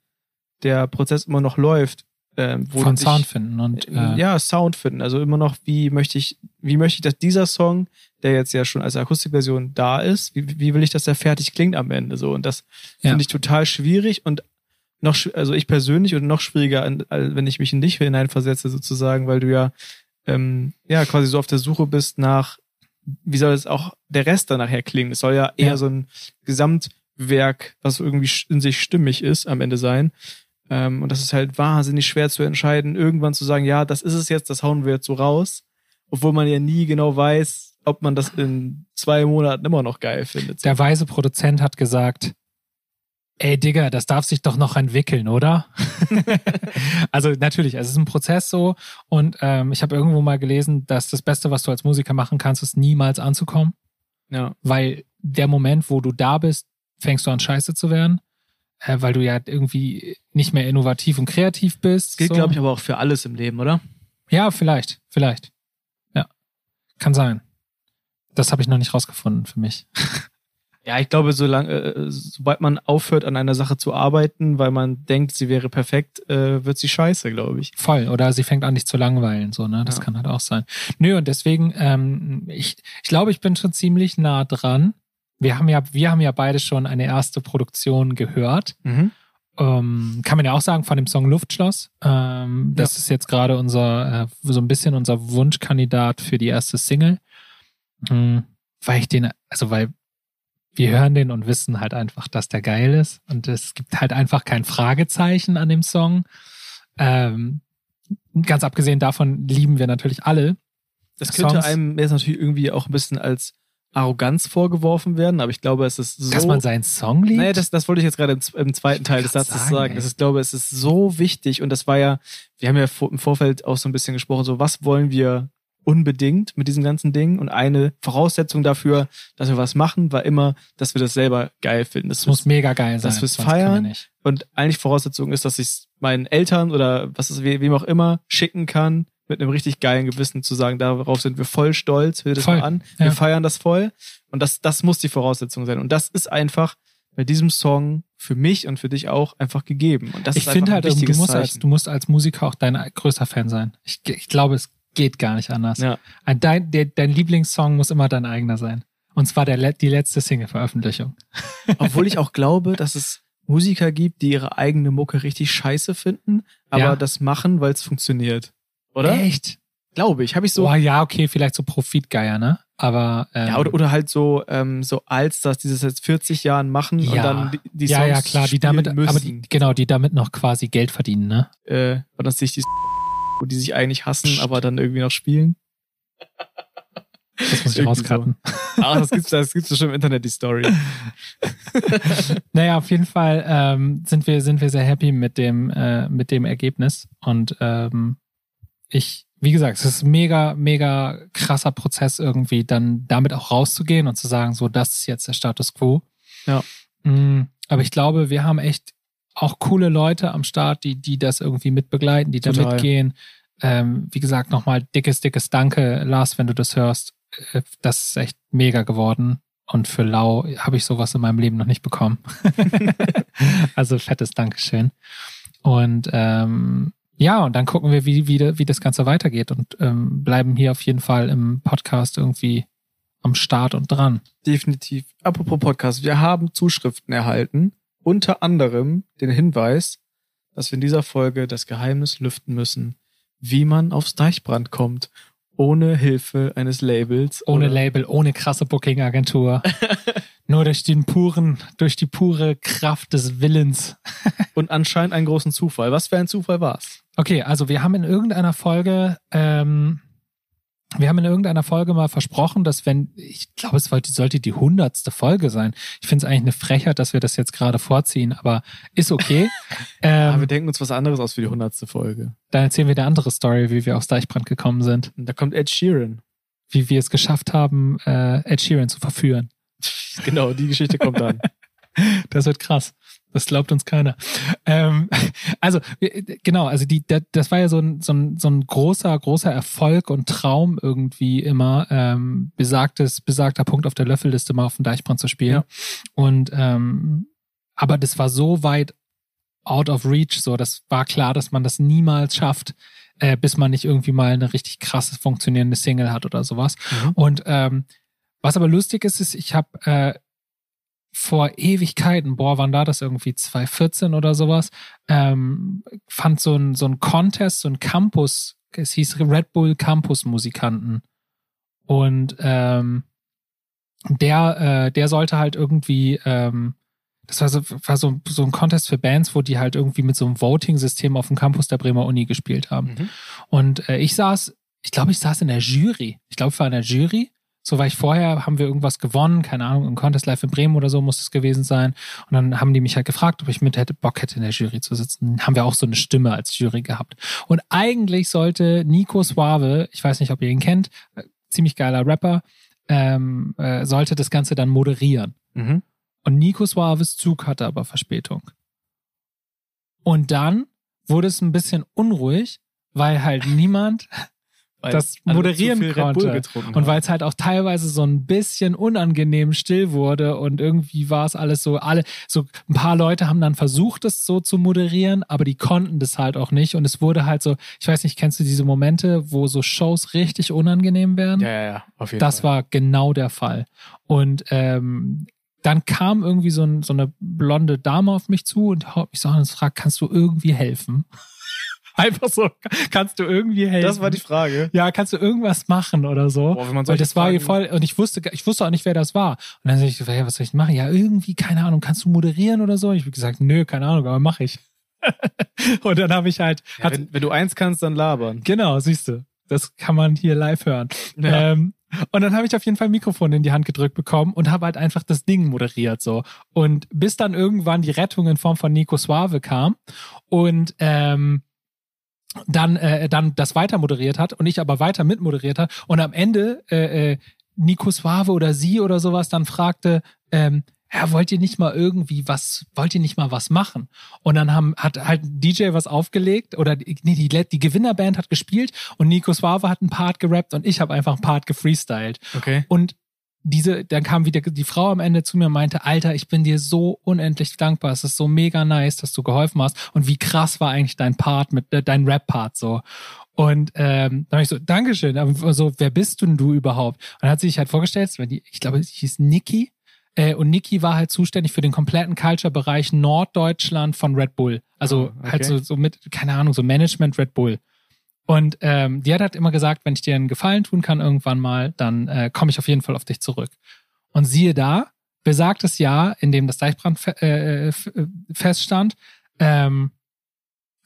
der Prozess immer noch läuft. Ähm, wo Von Sound finden und äh, ja Sound finden. Also immer noch, wie möchte ich, wie möchte ich, dass dieser Song, der jetzt ja schon als Akustikversion da ist, wie, wie will ich, dass der fertig klingt am Ende so? Und das ja. finde ich total schwierig und noch, also ich persönlich und noch schwieriger, wenn ich mich in dich hineinversetze sozusagen, weil du ja ähm, ja quasi so auf der Suche bist nach wie soll es auch der Rest dann nachher klingen? Es soll ja eher ja. so ein Gesamtwerk, was irgendwie in sich stimmig ist, am Ende sein. Ähm, und das ist halt wahnsinnig schwer zu entscheiden, irgendwann zu sagen, ja, das ist es jetzt, das hauen wir jetzt so raus. Obwohl man ja nie genau weiß, ob man das in zwei Monaten immer noch geil findet. Der weise Produzent hat gesagt, ey Digga, das darf sich doch noch entwickeln, oder? also natürlich, es ist ein Prozess so und ähm, ich habe irgendwo mal gelesen, dass das Beste, was du als Musiker machen kannst, ist niemals anzukommen. Ja. Weil der Moment, wo du da bist, fängst du an scheiße zu werden, äh, weil du ja irgendwie nicht mehr innovativ und kreativ bist. Das gilt, so. glaube ich, aber auch für alles im Leben, oder? Ja, vielleicht, vielleicht. Ja, kann sein. Das habe ich noch nicht rausgefunden für mich. Ja, ich glaube, solange, äh, sobald man aufhört, an einer Sache zu arbeiten, weil man denkt, sie wäre perfekt, äh, wird sie scheiße, glaube ich. Voll. Oder sie fängt an, dich zu langweilen, so, ne? Das ja. kann halt auch sein. Nö, und deswegen, ähm, ich, ich glaube, ich bin schon ziemlich nah dran. Wir haben ja, wir haben ja beide schon eine erste Produktion gehört. Mhm. Ähm, kann man ja auch sagen von dem Song Luftschloss. Ähm, das ja. ist jetzt gerade unser, äh, so ein bisschen unser Wunschkandidat für die erste Single. Mhm. Weil ich den, also weil wir hören den und wissen halt einfach, dass der geil ist. Und es gibt halt einfach kein Fragezeichen an dem Song. Ähm, ganz abgesehen davon lieben wir natürlich alle. Das könnte Songs. einem jetzt natürlich irgendwie auch ein bisschen als Arroganz vorgeworfen werden, aber ich glaube, es ist so. Dass man seinen Song liebt? Naja, das, das wollte ich jetzt gerade im, im zweiten Teil des Satzes sagen. sagen. Das ist, glaube, es ist so wichtig und das war ja, wir haben ja im Vorfeld auch so ein bisschen gesprochen, so was wollen wir unbedingt mit diesem ganzen Ding. Und eine Voraussetzung dafür, dass wir was machen, war immer, dass wir das selber geil finden. Das muss mega geil sein. Dass wir es feiern. Und eigentlich Voraussetzung ist, dass ich es meinen Eltern oder was es wem auch immer schicken kann, mit einem richtig geilen Gewissen zu sagen, darauf sind wir voll stolz, hör das voll. mal an. Wir ja. feiern das voll. Und das, das muss die Voraussetzung sein. Und das ist einfach, bei diesem Song für mich und für dich auch einfach gegeben. Und das ich ist finde einfach halt, ein du wichtiges musst, als, du musst als Musiker auch dein größter Fan sein. Ich, ich glaube, es geht gar nicht anders. Ja. Ein, dein, der, dein Lieblingssong muss immer dein eigener sein. Und zwar der, die letzte Single-Veröffentlichung. Obwohl ich auch glaube, dass es Musiker gibt, die ihre eigene Mucke richtig scheiße finden, aber Ja. das machen, weil es funktioniert. Oder? Echt? Glaube ich. Habe ich so. Boah, ja, okay, vielleicht so Profitgeier, ne? Aber ähm, Ja, oder, oder halt so, ähm, so als das dieses seit 40 Jahren machen und Ja. dann die, die ja, Songs ja, klar, die damit, müssen. aber die, genau, die damit noch quasi Geld verdienen, ne? äh, und dass sich die die sich eigentlich hassen, aber dann irgendwie noch spielen. Das muss ich Irgendwie rauskarten. Ah, das gibt's, das gibt's schon im Internet, die Story. Naja, auf jeden Fall ähm, sind wir sind wir sehr happy mit dem äh, mit dem Ergebnis und ähm, ich wie gesagt, es ist ein mega mega krasser Prozess irgendwie dann damit auch rauszugehen und zu sagen, so das ist jetzt der Status quo. Ja. Mm, aber ich glaube, wir haben echt auch coole Leute am Start, die die das irgendwie mitbegleiten, die da Total. mitgehen. Ähm, wie gesagt, nochmal dickes dickes Danke, Lars, wenn du das hörst. Äh, Das ist echt mega geworden. Und für Lau habe ich sowas in meinem Leben noch nicht bekommen. also fettes Dankeschön. Und ähm, ja, und dann gucken wir, wie, wie, wie das Ganze weitergeht und ähm, bleiben hier auf jeden Fall im Podcast irgendwie am Start und dran. Definitiv. Apropos Podcast, wir haben Zuschriften erhalten, unter anderem den Hinweis, dass wir in dieser Folge das Geheimnis lüften müssen, wie man aufs Deichbrand kommt, ohne Hilfe eines Labels. Ohne oder- Label, ohne krasse Booking-Agentur. Nur durch den puren, durch die pure Kraft des Willens. Und anscheinend einen großen Zufall. Was für ein Zufall war's? Okay, also wir haben in irgendeiner Folge, ähm, wir haben in irgendeiner Folge mal versprochen, dass wenn, ich glaube, es sollte die hundertste Folge sein. Ich finde es eigentlich eine Frechheit, dass wir das jetzt gerade vorziehen, aber ist okay. Ah, wir ähm, denken uns was anderes aus für die hundertste Folge. dann erzählen wir eine andere Story, wie wir aufs Deichbrand gekommen sind, da kommt Ed Sheeran. wie wir es geschafft haben, äh, Ed Sheeran zu verführen. Genau, die Geschichte kommt dann. Das wird krass. Das glaubt uns keiner. Ähm, also, wir- genau, also die, da- das war ja so ein, so, ein, so ein großer, großer Erfolg und Traum irgendwie immer, ähm, besagtes, besagter Punkt auf der Löffelliste mal auf dem Deichbrand zu spielen. Ja. Und ähm, aber das war so weit out of reach, so das war klar, dass man das niemals schafft, äh, bis man nicht irgendwie mal eine richtig krasse funktionierende Single hat oder sowas. Mhm. Und ähm, was aber lustig ist, ist, ich habe äh, vor Ewigkeiten, boah, wann war das irgendwie 2014 oder sowas, ähm, fand so ein, so ein Contest, so ein Campus, es hieß Red Bull Campus Musikanten. Und ähm, der, äh, der sollte halt irgendwie, ähm, das war so, war so, so ein Contest für Bands, wo die halt irgendwie mit so einem Voting-System auf dem Campus der Bremer Uni gespielt haben. Mhm. Und äh, ich saß, ich glaube, ich saß in der Jury. Ich glaube, ich war in der Jury. So war ich vorher, haben wir irgendwas gewonnen, keine Ahnung, im Contest Live in Bremen oder so muss es gewesen sein. Und dann haben die mich halt gefragt, ob ich mit hätte Bock hätte, in der Jury zu sitzen. Haben wir auch so eine Stimme als Jury gehabt. Und eigentlich sollte Nico Suave, ich weiß nicht, ob ihr ihn kennt, äh, ziemlich geiler Rapper, ähm, äh, sollte das Ganze dann moderieren. Mhm. Und Nico Suaves Zug hatte aber Verspätung. Und dann wurde es ein bisschen unruhig, weil halt niemand Weil Das moderieren konnte. Und weil es halt auch teilweise so ein bisschen unangenehm still wurde und irgendwie war es alles so, alle, so ein paar Leute haben dann versucht, es so zu moderieren, aber die konnten das halt auch nicht. Und es wurde halt so, ich weiß nicht, kennst du diese Momente, wo so Shows richtig unangenehm werden? ja, ja, ja, auf jeden Das Fall. war genau der Fall. Und ähm, dann kam irgendwie so, ein, so eine blonde Dame auf mich zu und haut mich so an und fragt, kannst du irgendwie helfen? Einfach so, kannst du irgendwie helfen? Das war die Frage. ja, kannst du irgendwas machen oder so? Boah, wenn man Weil das war Fragen- voll, und ich wusste, ich wusste auch nicht, wer das war. Und dann sag ich, so, ja, was soll ich machen? Ja, irgendwie, keine Ahnung, kannst du moderieren oder so? Ich habe gesagt, nö, keine Ahnung, aber mach ich. und dann habe ich halt, Ja, hat, wenn, wenn du eins kannst, dann labern. genau, siehst du, das kann man hier live hören. Ja. Ähm, und dann habe ich auf jeden Fall ein Mikrofon in die Hand gedrückt bekommen und habe halt einfach das Ding moderiert so. Und bis dann irgendwann die Rettung in Form von Nico Suave kam und ähm, dann äh, dann das weiter moderiert hat und ich aber weiter mitmoderiert hat und am Ende äh, äh, Nico Suave oder sie oder sowas dann fragte, ähm, ja, wollt ihr nicht mal irgendwie was, wollt ihr nicht mal was machen? Und dann haben, hat halt DJ was aufgelegt oder die- nee, die, die Gewinnerband hat gespielt und Nico Suave hat einen Part gerappt und ich habe einfach einen Part gefreestylt. Okay. Und diese, dann kam wieder die Frau am Ende zu mir und meinte, Alter, ich bin dir so unendlich dankbar. Es ist so mega nice, dass du geholfen hast. Und wie krass war eigentlich dein Part mit äh, dein Rap-Part so. Und ähm, dann habe ich so, Dankeschön. Aber so, wer bist du denn du überhaupt? Und dann hat sie sich halt vorgestellt, die, ich glaube, sie hieß Niki. Äh, und Niki war halt zuständig für den kompletten Culture-Bereich Norddeutschland von Red Bull. Also Ah, okay. halt so, so mit, keine Ahnung, so Management Red Bull. Und ähm, die hat halt immer gesagt, wenn ich dir einen Gefallen tun kann irgendwann mal, dann äh, komme ich auf jeden Fall auf dich zurück. Und siehe da, besagtes Jahr, in dem das Deichbrand fe äh, f- äh, feststand, ähm,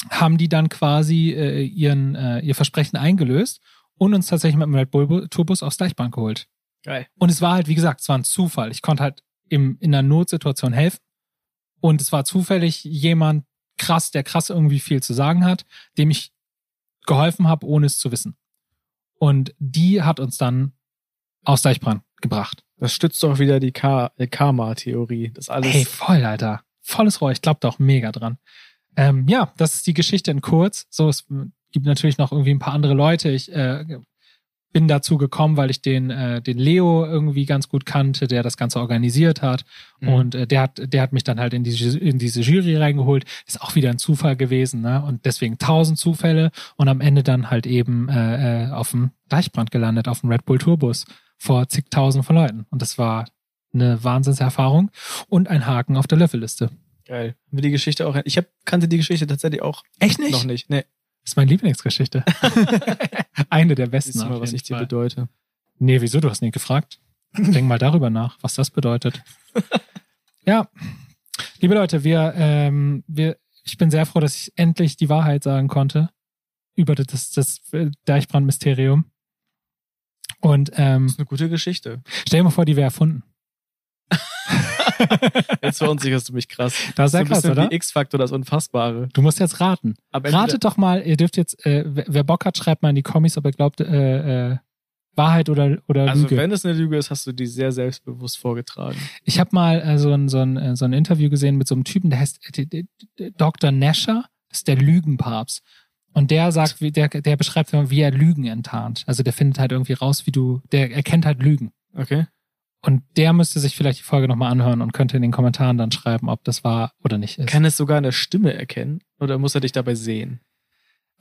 haben die dann quasi äh, ihren, äh, ihr Versprechen eingelöst und uns tatsächlich mit dem Red Bull Tourbus aufs Deichbrand geholt. Geil. Und es war halt, wie gesagt, es war ein Zufall. Ich konnte halt im, in einer Notsituation helfen. Und es war zufällig jemand krass, der krass irgendwie viel zu sagen hat, dem ich geholfen habe, ohne es zu wissen. Und die hat uns dann aus Deichbrand gebracht. Das stützt doch wieder die äh, Karma-Theorie. Das alles. Hey, voll, Alter. Volles Rohr. Ich glaube da auch mega dran. Ähm, ja, das ist die Geschichte in kurz. So, es gibt natürlich noch irgendwie ein paar andere Leute. Ich äh, bin dazu gekommen, weil ich den, äh, den Leo irgendwie ganz gut kannte, der das Ganze organisiert hat. Mhm. Und äh, der hat, der hat mich dann halt in, die, in diese Jury reingeholt. Ist auch wieder ein Zufall gewesen, ne? Und deswegen tausend Zufälle und am Ende dann halt eben äh, äh, auf dem Deichbrand gelandet, auf dem Red Bull Tourbus vor zigtausend von Leuten. Und das war eine Wahnsinnserfahrung und ein Haken auf der Löffelliste. Geil. Haben wir die Geschichte auch. Ich hab, kannte die Geschichte tatsächlich auch Echt noch nicht. Nee. Das ist meine Lieblingsgeschichte. Eine der besten. Mal, was ich dir Fall. bedeute. Nee, wieso? Du hast nie gefragt. Denk mal darüber nach, was das bedeutet. ja, liebe Leute, wir, ähm, wir, ich bin sehr froh, dass ich endlich die Wahrheit sagen konnte über das, das Deichbrand-Mysterium. Und ähm, Das ist eine gute Geschichte. stell dir mal vor, die wäre erfunden. Jetzt verunsicherst du mich krass. Das ist so ja ein krass, oder? wie X-Faktor, das Unfassbare. Du musst jetzt raten. Ratet doch mal, ihr dürft jetzt, äh, wer Bock hat, schreibt mal in die Kommis, ob ihr glaubt, äh, äh, Wahrheit oder, oder Also Lüge. wenn es eine Lüge ist, hast du die sehr selbstbewusst vorgetragen. Ich habe mal äh, so, ein, so, ein, äh, so ein Interview gesehen mit so einem Typen, der heißt äh, Dr. Nasher, das ist der Lügenpapst. Und der sagt, wie, der, der beschreibt wie er Lügen enttarnt. Also der findet halt irgendwie raus, wie du, der erkennt halt Lügen. Okay. Und der müsste sich vielleicht die Folge nochmal anhören und könnte in den Kommentaren dann schreiben, ob das war oder nicht ist. Kann es sogar in der Stimme erkennen? Oder muss er dich dabei sehen?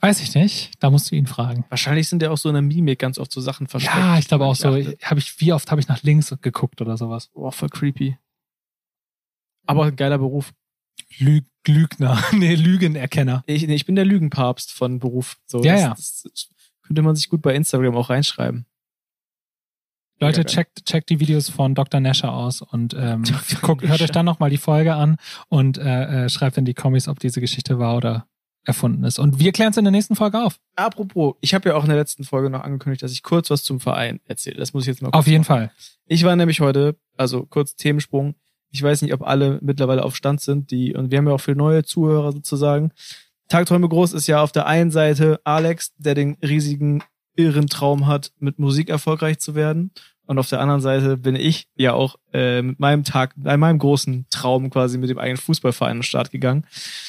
Weiß ich nicht. Da musst du ihn fragen. Wahrscheinlich sind ja auch so in der Mimik ganz oft so Sachen versteckt. Ja, ich glaube auch so. Habe ich, wie oft habe ich nach links geguckt oder sowas? Boah, voll creepy. Aber ein geiler Beruf. Lüg Lügner. nee, Lügenerkenner. Ich, nee, ich bin der Lügenpapst von Beruf. So, Ja, das, ja. Das könnte man sich gut bei Instagram auch reinschreiben. Leute, checkt, checkt die Videos von Dr. Nasher aus und ähm, guckt, hört euch dann nochmal die Folge an und äh, äh, schreibt in die Kommis, ob diese Geschichte wahr oder erfunden ist. Und wir klären es in der nächsten Folge auf. Apropos, ich habe ja auch in der letzten Folge noch angekündigt, dass ich kurz was zum Verein erzähle. Das muss ich jetzt mal kurz Auf jeden machen. Fall. Ich war nämlich heute, also kurz Themensprung. Ich weiß nicht, ob alle mittlerweile auf Stand sind, die, und wir haben ja auch viele neue Zuhörer sozusagen. Tagträume groß ist ja auf der einen Seite Alex, der den riesigen, irren Traum hat, mit Musik erfolgreich zu werden. Und auf der anderen Seite bin ich ja auch äh, mit meinem Tag, bei meinem großen Traum quasi mit dem eigenen Fußballverein an den Start gegangen.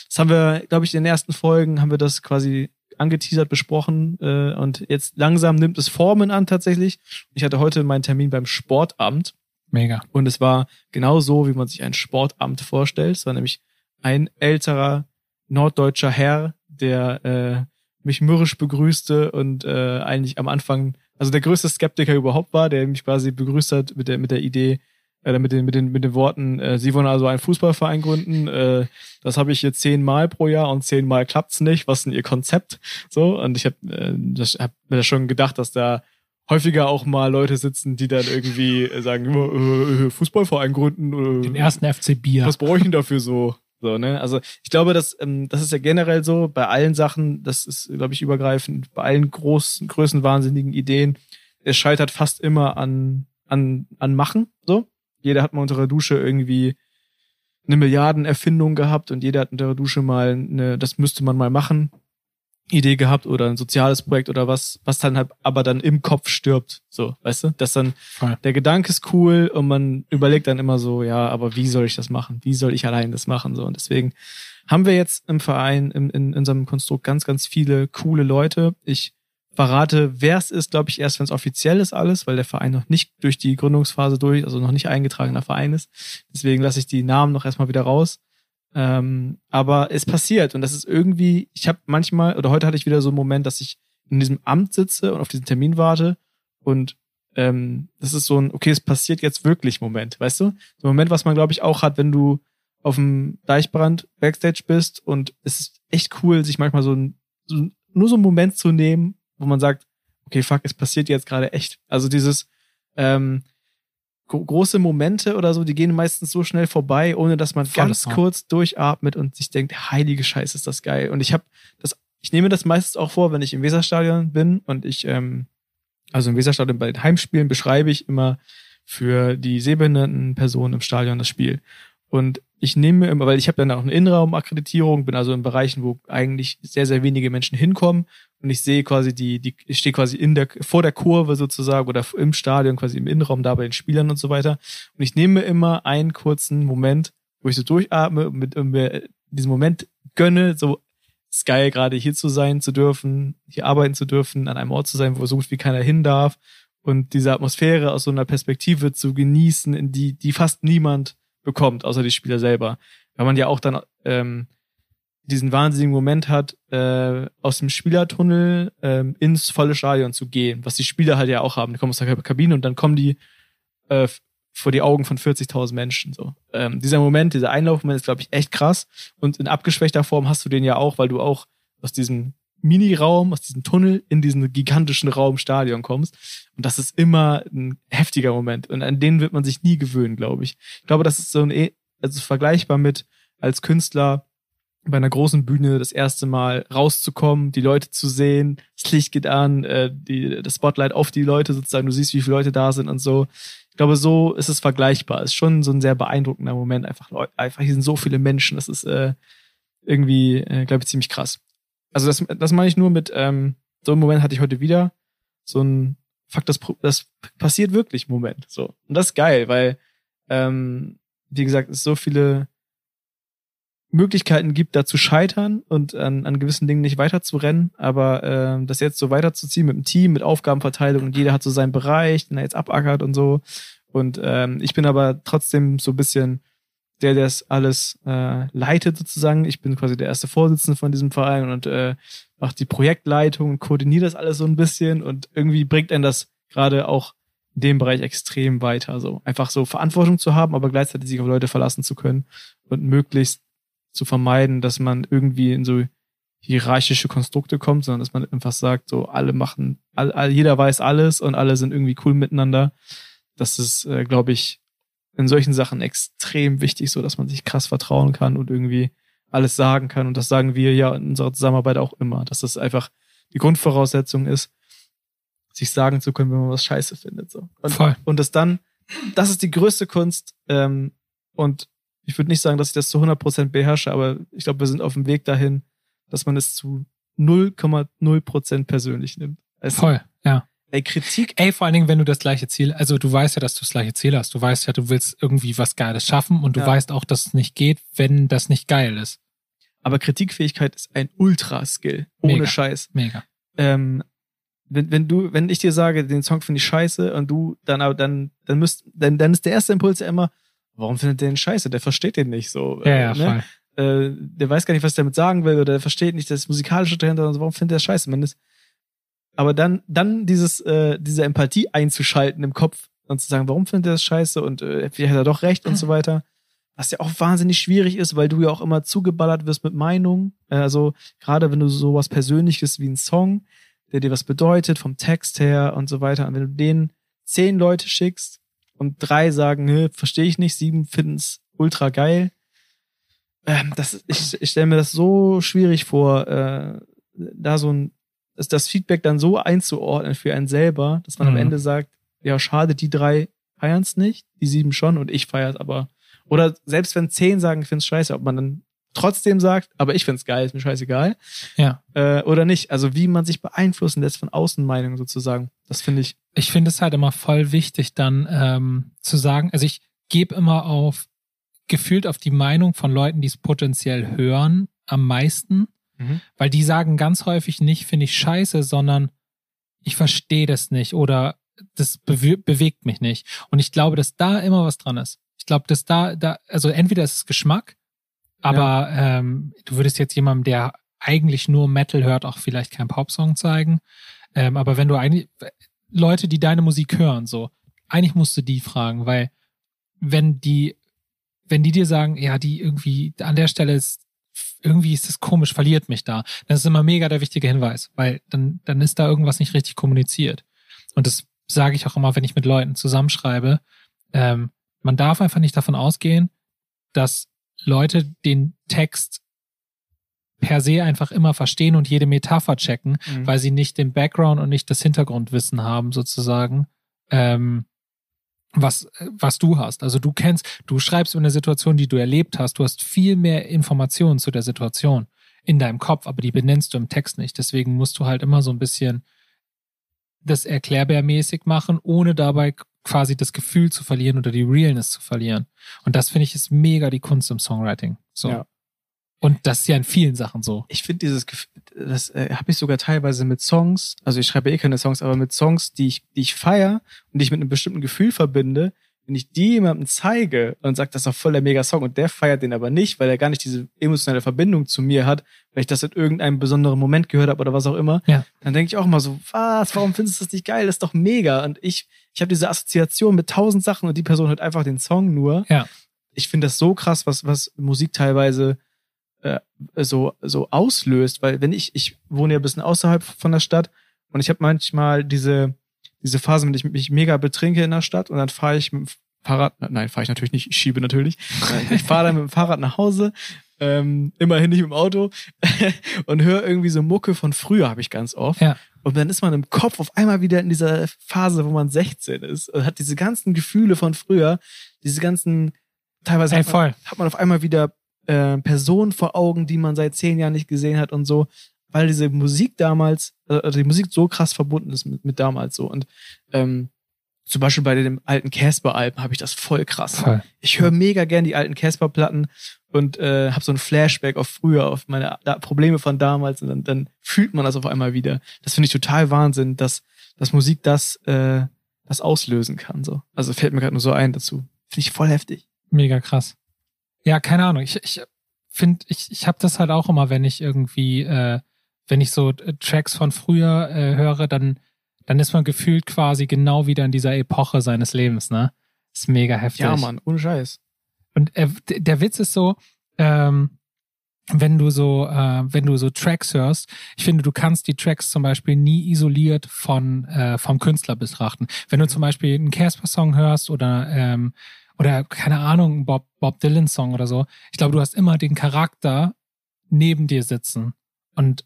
Das haben wir, glaube ich, in den ersten Folgen haben wir das quasi angeteasert besprochen äh, und jetzt langsam nimmt es Formen an tatsächlich. Ich hatte heute meinen Termin beim Sportamt Mega. und es war genau so, wie man sich ein Sportamt vorstellt. Es war nämlich ein älterer norddeutscher Herr, der äh, mich mürrisch begrüßte und äh, eigentlich am Anfang, also der größte Skeptiker überhaupt war, der mich quasi begrüßt hat mit der mit der Idee, äh, mit den mit den mit den Worten, äh, Sie wollen also einen Fußballverein gründen. Äh, das habe ich hier zehnmal pro Jahr und zehnmal klappt's nicht. Was ist denn Ihr Konzept? So und ich habe äh, das, hab mir schon gedacht, dass da häufiger auch mal Leute sitzen, die dann irgendwie sagen, äh, äh, Fußballverein gründen. Äh, Den ersten FC Bier. was brauche ich denn dafür so? So, ne? Also ich glaube, dass, ähm, das ist ja generell so bei allen Sachen, das ist, glaube ich, übergreifend, bei allen großen, größten wahnsinnigen Ideen, es scheitert fast immer an, an, an Machen. So. Jeder hat mal unter der Dusche irgendwie eine Milliardenerfindung gehabt und jeder hat unter der Dusche mal eine, das müsste man mal machen, Idee gehabt oder ein soziales Projekt oder was, was dann halt aber dann im Kopf stirbt. So, weißt du? Dass dann Voll. der Gedanke ist cool und man überlegt dann immer so, ja, aber wie soll ich das machen? Wie soll ich allein das machen? So und deswegen haben wir jetzt im Verein in, in unserem Konstrukt ganz, ganz viele coole Leute. Ich verrate, wer es ist, glaube ich, erst, wenn es offiziell ist alles, weil der Verein noch nicht durch die Gründungsphase durch, also noch nicht eingetragener Verein ist. Deswegen lasse ich die Namen noch erstmal wieder raus. Ähm, aber es passiert und das ist irgendwie, ich habe manchmal, oder heute hatte ich wieder so einen Moment, dass ich in diesem Amt sitze und auf diesen Termin warte und ähm, das ist so ein, okay, es passiert jetzt wirklich Moment, weißt du? So ein Moment, was man, glaube ich, auch hat, wenn du auf dem Deichbrand Backstage bist und es ist echt cool, sich manchmal so, ein, so nur so einen Moment zu nehmen, wo man sagt, okay, fuck, es passiert jetzt gerade echt. Also dieses ähm, große Momente oder so, die gehen meistens so schnell vorbei, ohne dass man Voll, ganz ja. kurz durchatmet und sich denkt, heilige Scheiße, ist das geil. Und ich habe das, ich nehme das meistens auch vor, wenn ich im Weserstadion bin und ich, ähm, also im Weserstadion bei den Heimspielen beschreibe ich immer für die sehbehinderten Personen im Stadion das Spiel. Und ich nehme immer, weil ich habe dann auch eine Innenraumakkreditierung, bin also in Bereichen, wo eigentlich sehr, sehr wenige Menschen hinkommen und ich sehe quasi die, die, ich stehe quasi in der, vor der Kurve sozusagen oder im Stadion, quasi im Innenraum da bei den Spielern und so weiter. Und ich nehme immer einen kurzen Moment, wo ich so durchatme und mit, und mir diesen Moment gönne, so ist geil, gerade hier zu sein zu dürfen, hier arbeiten zu dürfen, an einem Ort zu sein, wo so gut wie keiner hin darf und diese Atmosphäre aus so einer Perspektive zu genießen, in die, die fast niemand bekommt, außer die Spieler selber. Weil man ja auch dann ähm, diesen wahnsinnigen Moment hat, äh, aus dem Spielertunnel ähm, ins volle Stadion zu gehen, was die Spieler halt ja auch haben. Die kommen aus der Kabine und dann kommen die äh, vor die Augen von 40.000 Menschen. So ähm, dieser Moment, dieser Einlaufmoment ist, glaube ich, echt krass. Und in abgeschwächter Form hast du den ja auch, weil du auch aus diesem Mini-Raum, aus diesem Tunnel in diesen gigantischen Raum Stadion kommst. Und das ist immer ein heftiger Moment. Und an den wird man sich nie gewöhnen, glaube ich. Ich glaube, das ist so ein, eh- also vergleichbar mit als Künstler bei einer großen Bühne das erste Mal rauszukommen, die Leute zu sehen, das Licht geht an, äh, die, das Spotlight auf die Leute sozusagen, du siehst, wie viele Leute da sind und so. Ich glaube, so ist es vergleichbar. Ist schon so ein sehr beeindruckender Moment. Einfach, einfach hier sind so viele Menschen. Das ist äh, irgendwie, äh, glaube ich, ziemlich krass. Also das, das meine ich nur mit, ähm, so einen Moment hatte ich heute wieder. So ein, fuck, das, das passiert wirklich Moment. So. Und das ist geil, weil, ähm, wie gesagt, es so viele Möglichkeiten gibt, da zu scheitern und an, an gewissen Dingen nicht weiterzurennen, aber ähm, das jetzt so weiterzuziehen mit dem Team, mit Aufgabenverteilung und jeder hat so seinen Bereich, den er jetzt abackert und so. Und ähm, ich bin aber trotzdem so ein bisschen der, es alles äh, leitet sozusagen. Ich bin quasi der erste Vorsitzende von diesem Verein und äh, mache die Projektleitung und koordiniere das alles so ein bisschen und irgendwie bringt einen das gerade auch in dem Bereich extrem weiter. So einfach so Verantwortung zu haben, aber gleichzeitig sich auf Leute verlassen zu können und möglichst zu vermeiden, dass man irgendwie in so hierarchische Konstrukte kommt, sondern dass man einfach sagt, so alle machen, all, all, jeder weiß alles und alle sind irgendwie cool miteinander. Das ist, äh, glaube ich, in solchen Sachen extrem wichtig, so dass man sich krass vertrauen kann und irgendwie alles sagen kann. Und das sagen wir ja in unserer Zusammenarbeit auch immer, dass das einfach die Grundvoraussetzung ist, sich sagen zu können, wenn man was scheiße findet. So. Und, Voll. und das dann, das ist die größte Kunst. Ähm, und ich würde nicht sagen, dass ich das zu 100% beherrsche, aber ich glaube, wir sind auf dem Weg dahin, dass man es zu 0,0% persönlich nimmt. Also, Voll, ja. Ey, Kritik, Ey, vor allen Dingen, wenn du das gleiche Ziel, also du weißt ja, dass du das gleiche Ziel hast. Du weißt ja, du willst irgendwie was Geiles schaffen und du Ja. weißt auch, dass es nicht geht, wenn das nicht geil ist. aber Kritikfähigkeit ist ein Ultra-Skill. Ohne Mega. Scheiß. Mega. ähm, wenn, wenn du, wenn ich dir sage, den Song finde ich scheiße und du dann aber dann, dann müsst, dann, dann ist der erste Impuls ja immer, warum findet der den scheiße? Der versteht den nicht so. Ja, ja, äh, ne? voll. äh, der weiß gar nicht, was der damit sagen will oder der versteht nicht das Musikalische dahinter und so, warum findet der scheiße? Man ist, aber dann, dann dieses, äh, diese Empathie einzuschalten im Kopf und zu sagen, warum findet er das scheiße und äh, vielleicht hat er doch recht und so weiter. Was ja auch wahnsinnig schwierig ist, weil du ja auch immer zugeballert wirst mit Meinungen. Äh, Also gerade wenn du sowas Persönliches wie ein Song, der dir was bedeutet, vom Text her und so weiter, und wenn du den zehn Leute schickst und drei sagen, nö, verstehe ich nicht, sieben finden's ultra geil, ähm, das, ich, ich stelle mir das so schwierig vor, äh, da so ein, das, das Feedback dann so einzuordnen für einen selber, dass man am Mhm. Ende sagt, ja, schade, die drei feiern's nicht, die sieben schon und ich feier's aber. Oder selbst wenn zehn sagen, ich find's scheiße, ob man dann trotzdem sagt, aber ich find's geil, ist mir scheißegal, Ja. äh, oder nicht. Also wie man sich beeinflussen lässt von Außenmeinungen sozusagen. Das finde ich. Ich finde es halt immer voll wichtig, dann ähm, zu sagen, also ich gebe immer auf, gefühlt auf die Meinung von Leuten, die es potenziell hören, am meisten, weil die sagen ganz häufig nicht, finde ich scheiße, sondern ich verstehe das nicht oder das bewe bewegt mich nicht. Und ich glaube, dass da immer was dran ist. Ich glaube, dass da, da, also entweder ist es Geschmack, aber ja. ähm, du würdest jetzt jemandem, der eigentlich nur Metal hört, auch vielleicht keinen Popsong zeigen. Ähm, aber wenn du eigentlich Leute, die deine Musik hören, so, eigentlich musst du die fragen, weil wenn die, wenn die dir sagen, ja, die irgendwie an der Stelle ist, irgendwie ist das komisch, verliert mich da, dann ist immer mega der wichtige Hinweis, weil dann, dann ist da irgendwas nicht richtig kommuniziert. Und das sage ich auch immer, wenn ich mit Leuten zusammenschreibe. Ähm, man darf einfach nicht davon ausgehen, dass Leute den Text per se einfach immer verstehen und jede Metapher checken, mhm. weil sie nicht den Background und nicht das Hintergrundwissen haben, sozusagen, ähm, was, was du hast. Also du kennst, du schreibst über eine Situation, die du erlebt hast, du hast viel mehr Informationen zu der Situation in deinem Kopf, aber die benennst du im Text nicht. Deswegen musst du halt immer so ein bisschen das erklärbärmäßig machen, ohne dabei quasi das Gefühl zu verlieren oder die Realness zu verlieren. Und das finde ich ist mega die Kunst im Songwriting. So. Ja. Und das ist ja in vielen Sachen so. Ich finde dieses Gefühl, das äh, habe ich sogar teilweise mit Songs, also ich schreibe eh keine Songs, aber mit Songs, die ich, die ich feier und die ich mit einem bestimmten Gefühl verbinde, wenn ich die jemandem zeige und sage, das ist doch voll der Mega-Song und der feiert den aber nicht, weil er gar nicht diese emotionale Verbindung zu mir hat, weil ich das in irgendeinem besonderen Moment gehört habe oder was auch immer, ja. dann denke ich auch mal so, was, warum findest du das nicht geil? Das ist doch mega. Und ich, ich habe diese Assoziation mit tausend Sachen und die Person hört einfach den Song nur. Ja. Ich finde das so krass, was, was Musik teilweise äh, so, so auslöst, weil wenn ich, ich wohne ja ein bisschen außerhalb von der Stadt und ich habe manchmal diese, diese Phase, wenn ich mich mega betrinke in der Stadt und dann fahre ich mit dem Fahrrad, nein, fahre ich natürlich nicht, ich schiebe natürlich. Ich fahre dann mit dem Fahrrad nach Hause, ähm, immerhin nicht mit dem Auto und höre irgendwie so Mucke von früher, habe ich ganz oft. Ja. Und dann ist man im Kopf auf einmal wieder in dieser Phase, wo man 16 ist und hat diese ganzen Gefühle von früher, diese ganzen, teilweise hey, hat, man, hat man auf einmal wieder äh, Personen vor Augen, die man seit zehn Jahren nicht gesehen hat und so weil diese Musik damals, also die Musik so krass verbunden ist mit, mit damals so. Und ähm, zum Beispiel bei den alten Casper-Alben habe ich das voll krass. Voll. Ich höre mega gern die alten Casper-Platten und äh, habe so ein Flashback auf früher, auf meine da, Probleme von damals und dann, dann fühlt man das auf einmal wieder. Das finde ich total Wahnsinn, dass, dass Musik das, äh, das auslösen kann. So. Also fällt mir gerade nur so ein dazu. Finde ich voll heftig. Mega krass. Ja, keine Ahnung. Ich, ich finde, ich, ich habe das halt auch immer, wenn ich irgendwie äh, wenn ich so äh, Tracks von früher äh, höre, dann, dann ist man gefühlt quasi genau wieder in dieser Epoche seines Lebens, ne? Ist mega heftig. Ja, Mann, ohne Scheiß. Und äh, der Witz ist so, ähm, wenn du so, äh, wenn du so Tracks hörst, ich finde, du kannst die Tracks zum Beispiel nie isoliert von äh, vom Künstler betrachten. Wenn du zum Beispiel einen Casper-Song hörst oder ähm, oder keine Ahnung, Bob, Bob Dylan-Song oder so, ich glaube, du hast immer den Charakter neben dir sitzen. Und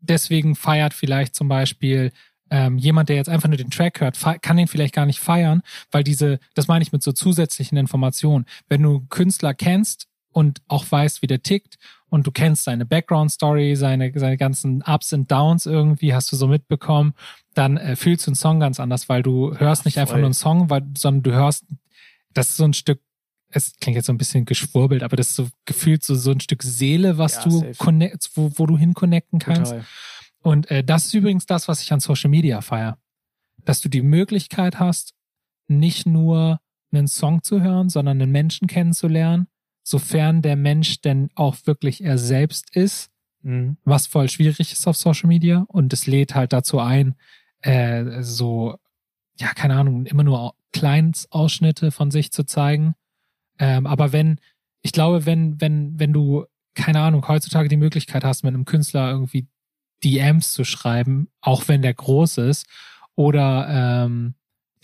deswegen feiert vielleicht zum Beispiel ähm, jemand, der jetzt einfach nur den Track hört, kann den vielleicht gar nicht feiern, weil diese, das meine ich mit so zusätzlichen Informationen. Wenn du Künstler kennst und auch weißt, wie der tickt und du kennst seine Background-Story, seine, seine ganzen Ups und Downs irgendwie, hast du so mitbekommen, dann äh, fühlst du einen Song ganz anders, weil du hörst nicht einfach nur einen Song, weil, sondern du hörst, das ist so ein Stück es klingt jetzt so ein bisschen geschwurbelt, aber das ist so gefühlt so, so ein Stück Seele, was ja, du connect, wo, wo du hin connecten kannst. Total. Und äh, das ist übrigens das, was ich an Social Media feier. Dass du die Möglichkeit hast, nicht nur einen Song zu hören, sondern einen Menschen kennenzulernen, sofern der Mensch denn auch wirklich er selbst ist, mhm. was voll schwierig ist auf Social Media. Und es lädt halt dazu ein, äh, so, ja, keine Ahnung, immer nur Kleinsausschnitte von sich zu zeigen ähm, aber wenn, ich glaube, wenn, wenn, wenn du, keine Ahnung, heutzutage die Möglichkeit hast, mit einem Künstler irgendwie DMs zu schreiben, auch wenn der groß ist, oder ähm,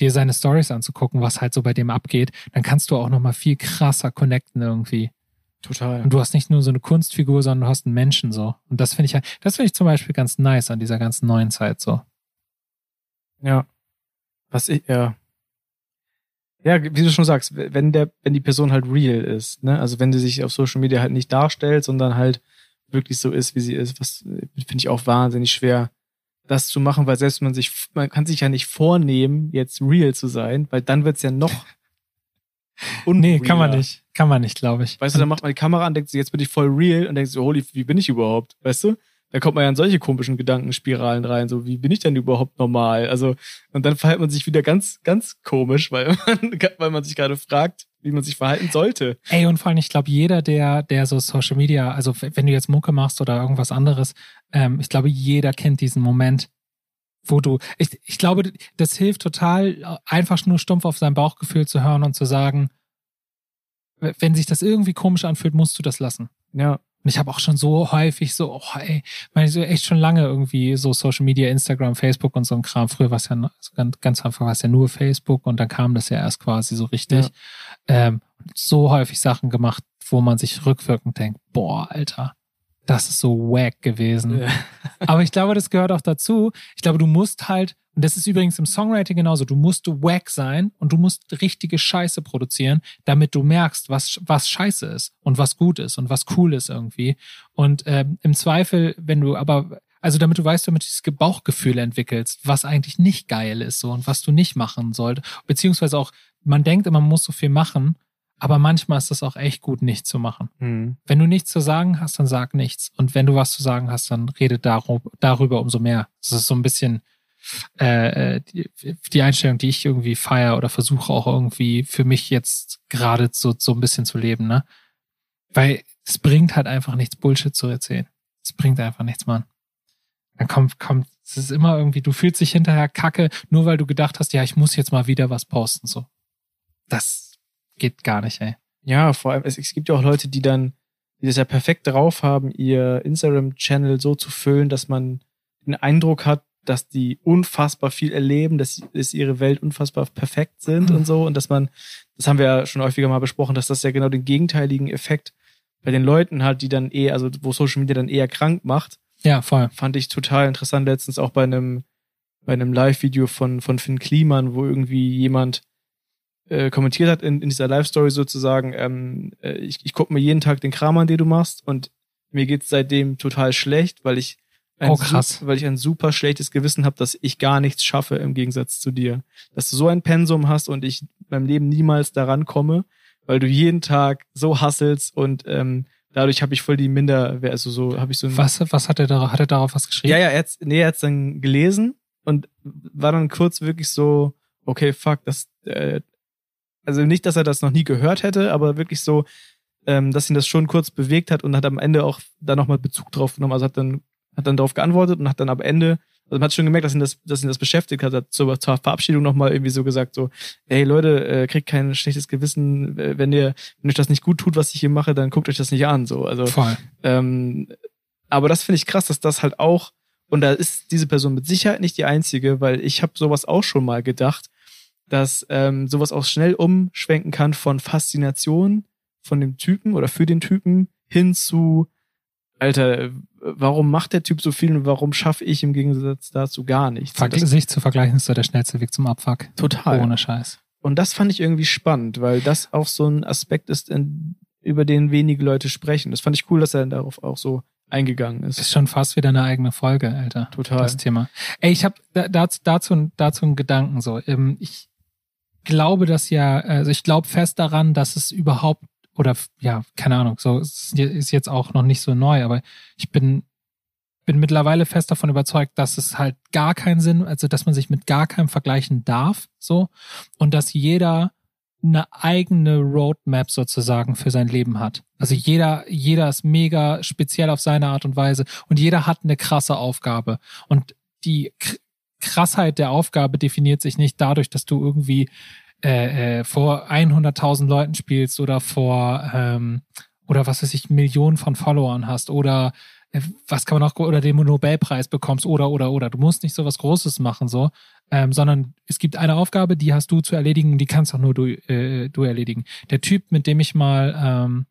dir seine Stories anzugucken, was halt so bei dem abgeht, dann kannst du auch nochmal viel krasser connecten irgendwie. Total. Und du hast nicht nur so eine Kunstfigur, sondern du hast einen Menschen so. Und das finde ich halt, das finde ich zum Beispiel ganz nice an dieser ganzen neuen Zeit so. Ja. Was ich, ja, ja, wie du schon sagst, wenn der, wenn die Person halt real ist, ne? Also wenn sie sich auf Social Media halt nicht darstellt, sondern halt wirklich so ist, wie sie ist, was finde ich auch wahnsinnig schwer, das zu machen, weil selbst man sich, man kann sich ja nicht vornehmen, jetzt real zu sein, weil dann wird's ja noch Nee, kann man nicht. Kann man nicht, glaube ich. Weißt du, dann macht man die Kamera an, denkt sich, jetzt bin ich voll real und denkt so, holy, wie bin ich überhaupt? Weißt du? Da kommt man ja in solche komischen Gedankenspiralen rein, so wie bin ich denn überhaupt normal? Also, und dann verhält man sich wieder ganz, ganz komisch, weil man, weil man sich gerade fragt, wie man sich verhalten sollte. Ey, und vor allem, ich glaube, jeder, der, der so Social Media, also wenn du jetzt Mucke machst oder irgendwas anderes, ähm, ich glaube, jeder kennt diesen Moment, wo du, ich, ich glaube, das hilft total, einfach nur stumpf auf sein Bauchgefühl zu hören und zu sagen, wenn sich das irgendwie komisch anfühlt, musst du das lassen. Ja. Und ich habe auch schon so häufig so, oh, ey, meine so echt schon lange irgendwie so Social Media, Instagram, Facebook und so ein Kram. Früher war es ja also ganz, ganz einfach war es ja nur Facebook und dann kam das ja erst quasi so richtig. Ja. Ähm, so häufig Sachen gemacht, wo man sich rückwirkend denkt, boah, Alter, das ist so wack gewesen. Ja. Aber ich glaube, das gehört auch dazu. Ich glaube, du musst halt und das ist übrigens im Songwriting genauso. Du musst wack sein und du musst richtige Scheiße produzieren, damit du merkst, was, was Scheiße ist und was gut ist und was cool ist irgendwie. Und ähm, im Zweifel, wenn du aber, also damit du weißt, damit du dieses Bauchgefühl entwickelst, was eigentlich nicht geil ist so und was du nicht machen solltest. Beziehungsweise auch, man denkt immer, man muss so viel machen, aber manchmal ist das auch echt gut, nichts zu machen. Mhm. Wenn du nichts zu sagen hast, dann sag nichts. Und wenn du was zu sagen hast, dann rede darüber, darüber umso mehr. Das ist so ein bisschen äh, äh, die, Einstellung, die ich irgendwie feiere oder versuche auch irgendwie für mich jetzt gerade so, so ein bisschen zu leben, ne? Weil es bringt halt einfach nichts, Bullshit zu erzählen. Es bringt einfach nichts, Mann. Dann kommt, kommt, es ist immer irgendwie, du fühlst dich hinterher kacke, nur weil du gedacht hast, ja, ich muss jetzt mal wieder was posten, so. Das geht gar nicht, ey. Ja, vor allem, es, es gibt ja auch Leute, die dann, die das ja perfekt drauf haben, ihr Instagram-Channel so zu füllen, dass man den Eindruck hat, dass die unfassbar viel erleben, dass, dass ihre Welt unfassbar perfekt sind mhm. und so. Und dass man, das haben wir ja schon häufiger mal besprochen, dass das ja genau den gegenteiligen Effekt bei den Leuten hat, die dann eher, also wo Social Media dann eher krank macht. Ja, voll. Fand ich total interessant letztens auch bei einem, bei einem Live-Video von, von Finn Kliman, wo irgendwie jemand äh, kommentiert hat in, in dieser Live-Story sozusagen, ähm, äh, ich, ich gucke mir jeden Tag den Kram an, den du machst und mir geht's seitdem total schlecht, weil ich oh, krass. weil ich ein super schlechtes Gewissen habe, dass ich gar nichts schaffe im Gegensatz zu dir. Dass du so ein Pensum hast und ich beim Leben niemals daran komme, weil du jeden Tag so hasselst und ähm, dadurch habe ich voll die Minder, also so habe ich so ein Was was hat er da hat er darauf was geschrieben? Ja, ja, er hat nee, er hat's dann gelesen und war dann kurz wirklich so okay, fuck, das äh, also nicht, dass er das noch nie gehört hätte, aber wirklich so ähm, dass ihn das schon kurz bewegt hat und hat am Ende auch da nochmal Bezug drauf genommen. Also hat dann hat dann darauf geantwortet und hat dann am Ende, also man hat schon gemerkt, dass ihn das, dass ihn das beschäftigt hat, hat zur, zur Verabschiedung nochmal irgendwie so gesagt, so, hey Leute, äh, kriegt kein schlechtes Gewissen, wenn ihr, wenn euch das nicht gut tut, was ich hier mache, dann guckt euch das nicht an, so, also, Voll. Ähm, aber das finde ich krass, dass das halt auch, und da ist diese Person mit Sicherheit nicht die einzige, weil ich habe sowas auch schon mal gedacht, dass ähm, sowas auch schnell umschwenken kann von Faszination von dem Typen oder für den Typen hin zu Alter, warum macht der Typ so viel und warum schaffe ich im Gegensatz dazu gar nichts? Vergl sich zu vergleichen ist so der schnellste Weg zum Abfuck. Total. Ohne Scheiß. Und das fand ich irgendwie spannend, weil das auch so ein Aspekt ist, in, über den wenige Leute sprechen. Das fand ich cool, dass er darauf auch so eingegangen ist. Ist schon fast wieder eine eigene Folge, Alter. Total. Das Thema. Ey, ich habe dazu, dazu, dazu einen Gedanken so. Ähm, ich glaube dass ja, also ich glaube fest daran, dass es überhaupt oder ja, keine Ahnung, so ist jetzt auch noch nicht so neu, aber ich bin bin mittlerweile fest davon überzeugt, dass es halt gar keinen Sinn, also dass man sich mit gar keinem vergleichen darf, so und dass jeder eine eigene Roadmap sozusagen für sein Leben hat. Also jeder, jeder ist mega speziell auf seine Art und Weise und jeder hat eine krasse Aufgabe und die Krassheit der Aufgabe definiert sich nicht dadurch, dass du irgendwie äh, äh, vor 100.000 Leuten spielst oder vor ähm, oder was weiß ich Millionen von Followern hast oder äh, was kann man auch oder den Nobelpreis bekommst oder oder oder. Du musst nicht so was Großes machen so ähm, sondern es gibt eine Aufgabe die hast du zu erledigen die kannst auch nur du äh, du erledigen. Der Typ mit dem ich mal ähm,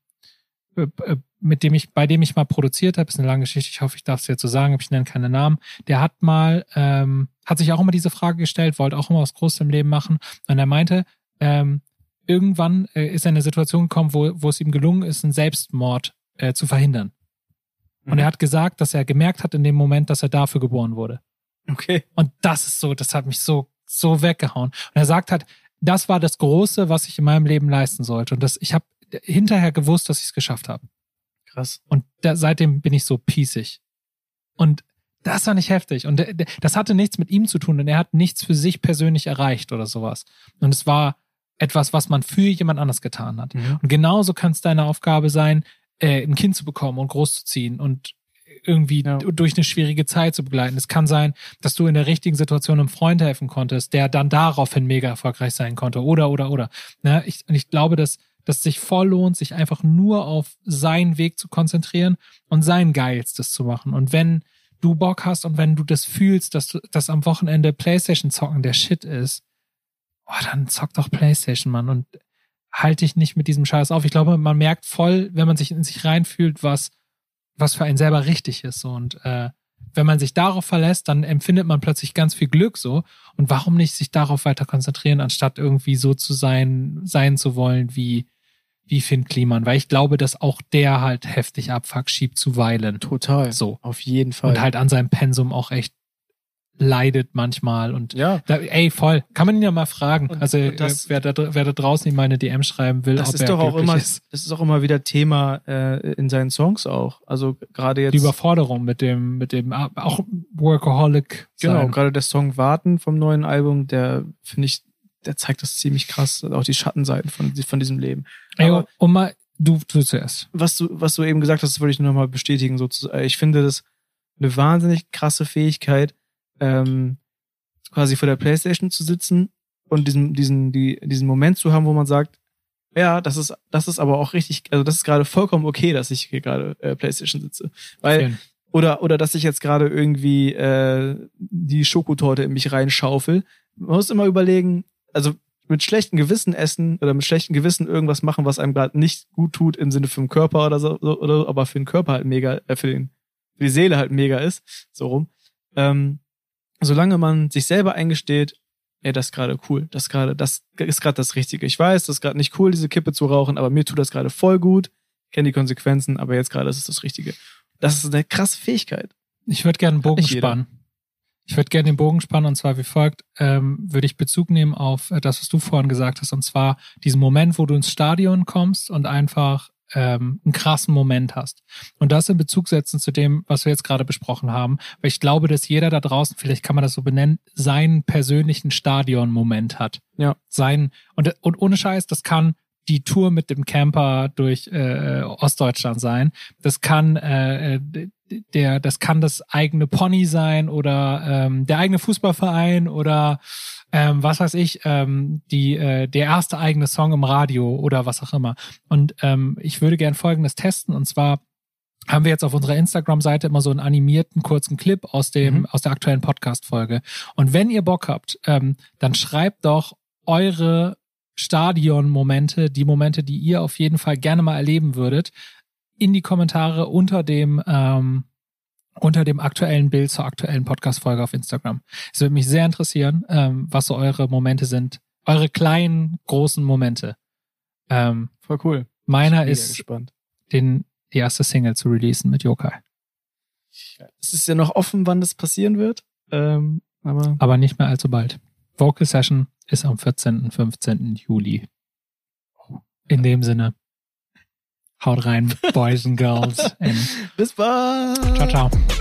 äh, äh, mit dem ich, bei dem ich mal produziert habe, ist eine lange Geschichte, ich hoffe, ich darf es jetzt so sagen, aber ich nenne keine Namen, der hat mal, ähm, hat sich auch immer diese Frage gestellt, wollte auch immer was Großes im Leben machen. Und er meinte, ähm, irgendwann äh, ist er in eine Situation gekommen, wo, wo es ihm gelungen ist, einen Selbstmord äh, zu verhindern. Und er mhm. hat gesagt, dass er gemerkt hat in dem Moment, dass er dafür geboren wurde. Okay. Und das ist so, das hat mich so, so weggehauen. Und er sagt hat, das war das Große, was ich in meinem Leben leisten sollte. Und das, ich habe hinterher gewusst, dass ich es geschafft habe. Krass. Und da, seitdem bin ich so pießig. Und das war nicht heftig. Und der- das hatte nichts mit ihm zu tun, denn er hat nichts für sich persönlich erreicht oder sowas. Und es war etwas, was man für jemand anders getan hat. Mhm. Und genauso kann es deine Aufgabe sein, äh, ein Kind zu bekommen und großzuziehen und irgendwie Ja. durch eine schwierige Zeit zu begleiten. Es kann sein, dass du in der richtigen Situation einem Freund helfen konntest, der dann daraufhin mega erfolgreich sein konnte. Oder, oder, oder. Ne? Ich, und ich glaube, dass dass sich voll lohnt, sich einfach nur auf seinen Weg zu konzentrieren und sein Geilstes zu machen. Und wenn du Bock hast und wenn du das fühlst, dass du, dass am Wochenende Playstation zocken der Shit ist, oh, dann zock doch Playstation, Mann. Und halt dich nicht mit diesem Scheiß auf. Ich glaube, man merkt voll, wenn man sich in sich reinfühlt, was, was für einen selber richtig ist. So. Und äh, wenn man sich darauf verlässt, dann empfindet man plötzlich ganz viel Glück so. Und warum nicht sich darauf weiter konzentrieren, anstatt irgendwie so zu sein, sein zu wollen wie, wie Finn Kliman? Weil ich glaube, dass auch der halt heftig Abfuck schiebt zuweilen. Total. So. Auf jeden Fall. Und halt an seinem Pensum auch echt leidet manchmal und ja. da, ey, voll. Kann man ihn ja mal fragen. Und- also, und das- äh, wer, da, wer da draußen ihm meine DM schreiben will, Das ist doch auch immer, ist. das ist auch immer wieder Thema äh, in seinen Songs auch. Also gerade jetzt. Die Überforderung mit dem, mit dem, auch Workaholic. Genau, sein. gerade der Song Warten vom neuen Album, der finde ich, der zeigt das ziemlich krass, auch die Schattenseiten von, von diesem Leben. Ey, Aber und mal, du, du zuerst. was du, was du eben gesagt hast, wollte ich nur nochmal bestätigen. Sozusagen. Ich finde das eine wahnsinnig krasse Fähigkeit, ähm, quasi vor der Playstation zu sitzen und diesen, diesen, die, diesen Moment zu haben, wo man sagt, ja, das ist, das ist aber auch richtig, also das ist gerade vollkommen okay, dass ich hier gerade äh, Playstation sitze. Weil Schön. oder, oder dass ich jetzt gerade irgendwie äh, die Schokotorte in mich reinschaufel. Man muss immer überlegen, also mit schlechtem Gewissen essen oder mit schlechtem Gewissen irgendwas machen, was einem gerade nicht gut tut im Sinne für den Körper oder so, so oder aber für den Körper halt mega, äh, für, den, für die Seele halt mega ist, so rum. Ähm, solange man sich selber eingesteht, ey, das ist gerade cool, das gerade, das ist gerade das Richtige. Ich weiß, das ist gerade nicht cool, diese Kippe zu rauchen, aber mir tut das gerade voll gut, kenne die Konsequenzen, aber jetzt gerade ist es das Richtige. Das ist eine krasse Fähigkeit. Ich würde gerne einen Bogen spannen. Ich würde gerne den Bogen spannen und zwar wie folgt, ähm, würde ich Bezug nehmen auf äh, das, was du vorhin gesagt hast, und zwar diesen Moment, wo du ins Stadion kommst und einfach ähm, einen krassen Moment hast. Und das in Bezug setzen zu dem, was wir jetzt gerade besprochen haben, weil ich glaube, dass jeder da draußen, vielleicht kann man das so benennen, seinen persönlichen Stadion-Moment hat. Ja. Sein, und, und ohne Scheiß, das kann die Tour mit dem Camper durch äh, Ostdeutschland sein. Das kann äh, äh, der, das kann das eigene Pony sein oder ähm, der eigene Fußballverein oder ähm, was weiß ich, ähm, die äh, der erste eigene Song im Radio oder was auch immer. Und ähm, ich würde gern Folgendes testen und zwar haben wir jetzt auf unserer Instagram-Seite immer so einen animierten kurzen Clip aus dem Mhm. aus der aktuellen Podcast-Folge. Und wenn ihr Bock habt, ähm, dann schreibt doch eure Stadion-Momente, die Momente, die ihr auf jeden Fall gerne mal erleben würdet, in die Kommentare unter dem ähm, unter dem aktuellen Bild zur aktuellen Podcast-Folge auf Instagram. Es würde mich sehr interessieren, ähm, was so eure Momente sind, eure kleinen, großen Momente. Ähm, Voll cool. meiner ist, den die erste Single zu releasen mit Yokai, Es ist ja noch offen, wann das passieren wird. Ähm, aber aber nicht mehr allzu bald. Vocal Session ist am 14. und 15. Juli. In dem Sinne, haut rein, Boys and Girls. And bis bald. ciao, ciao.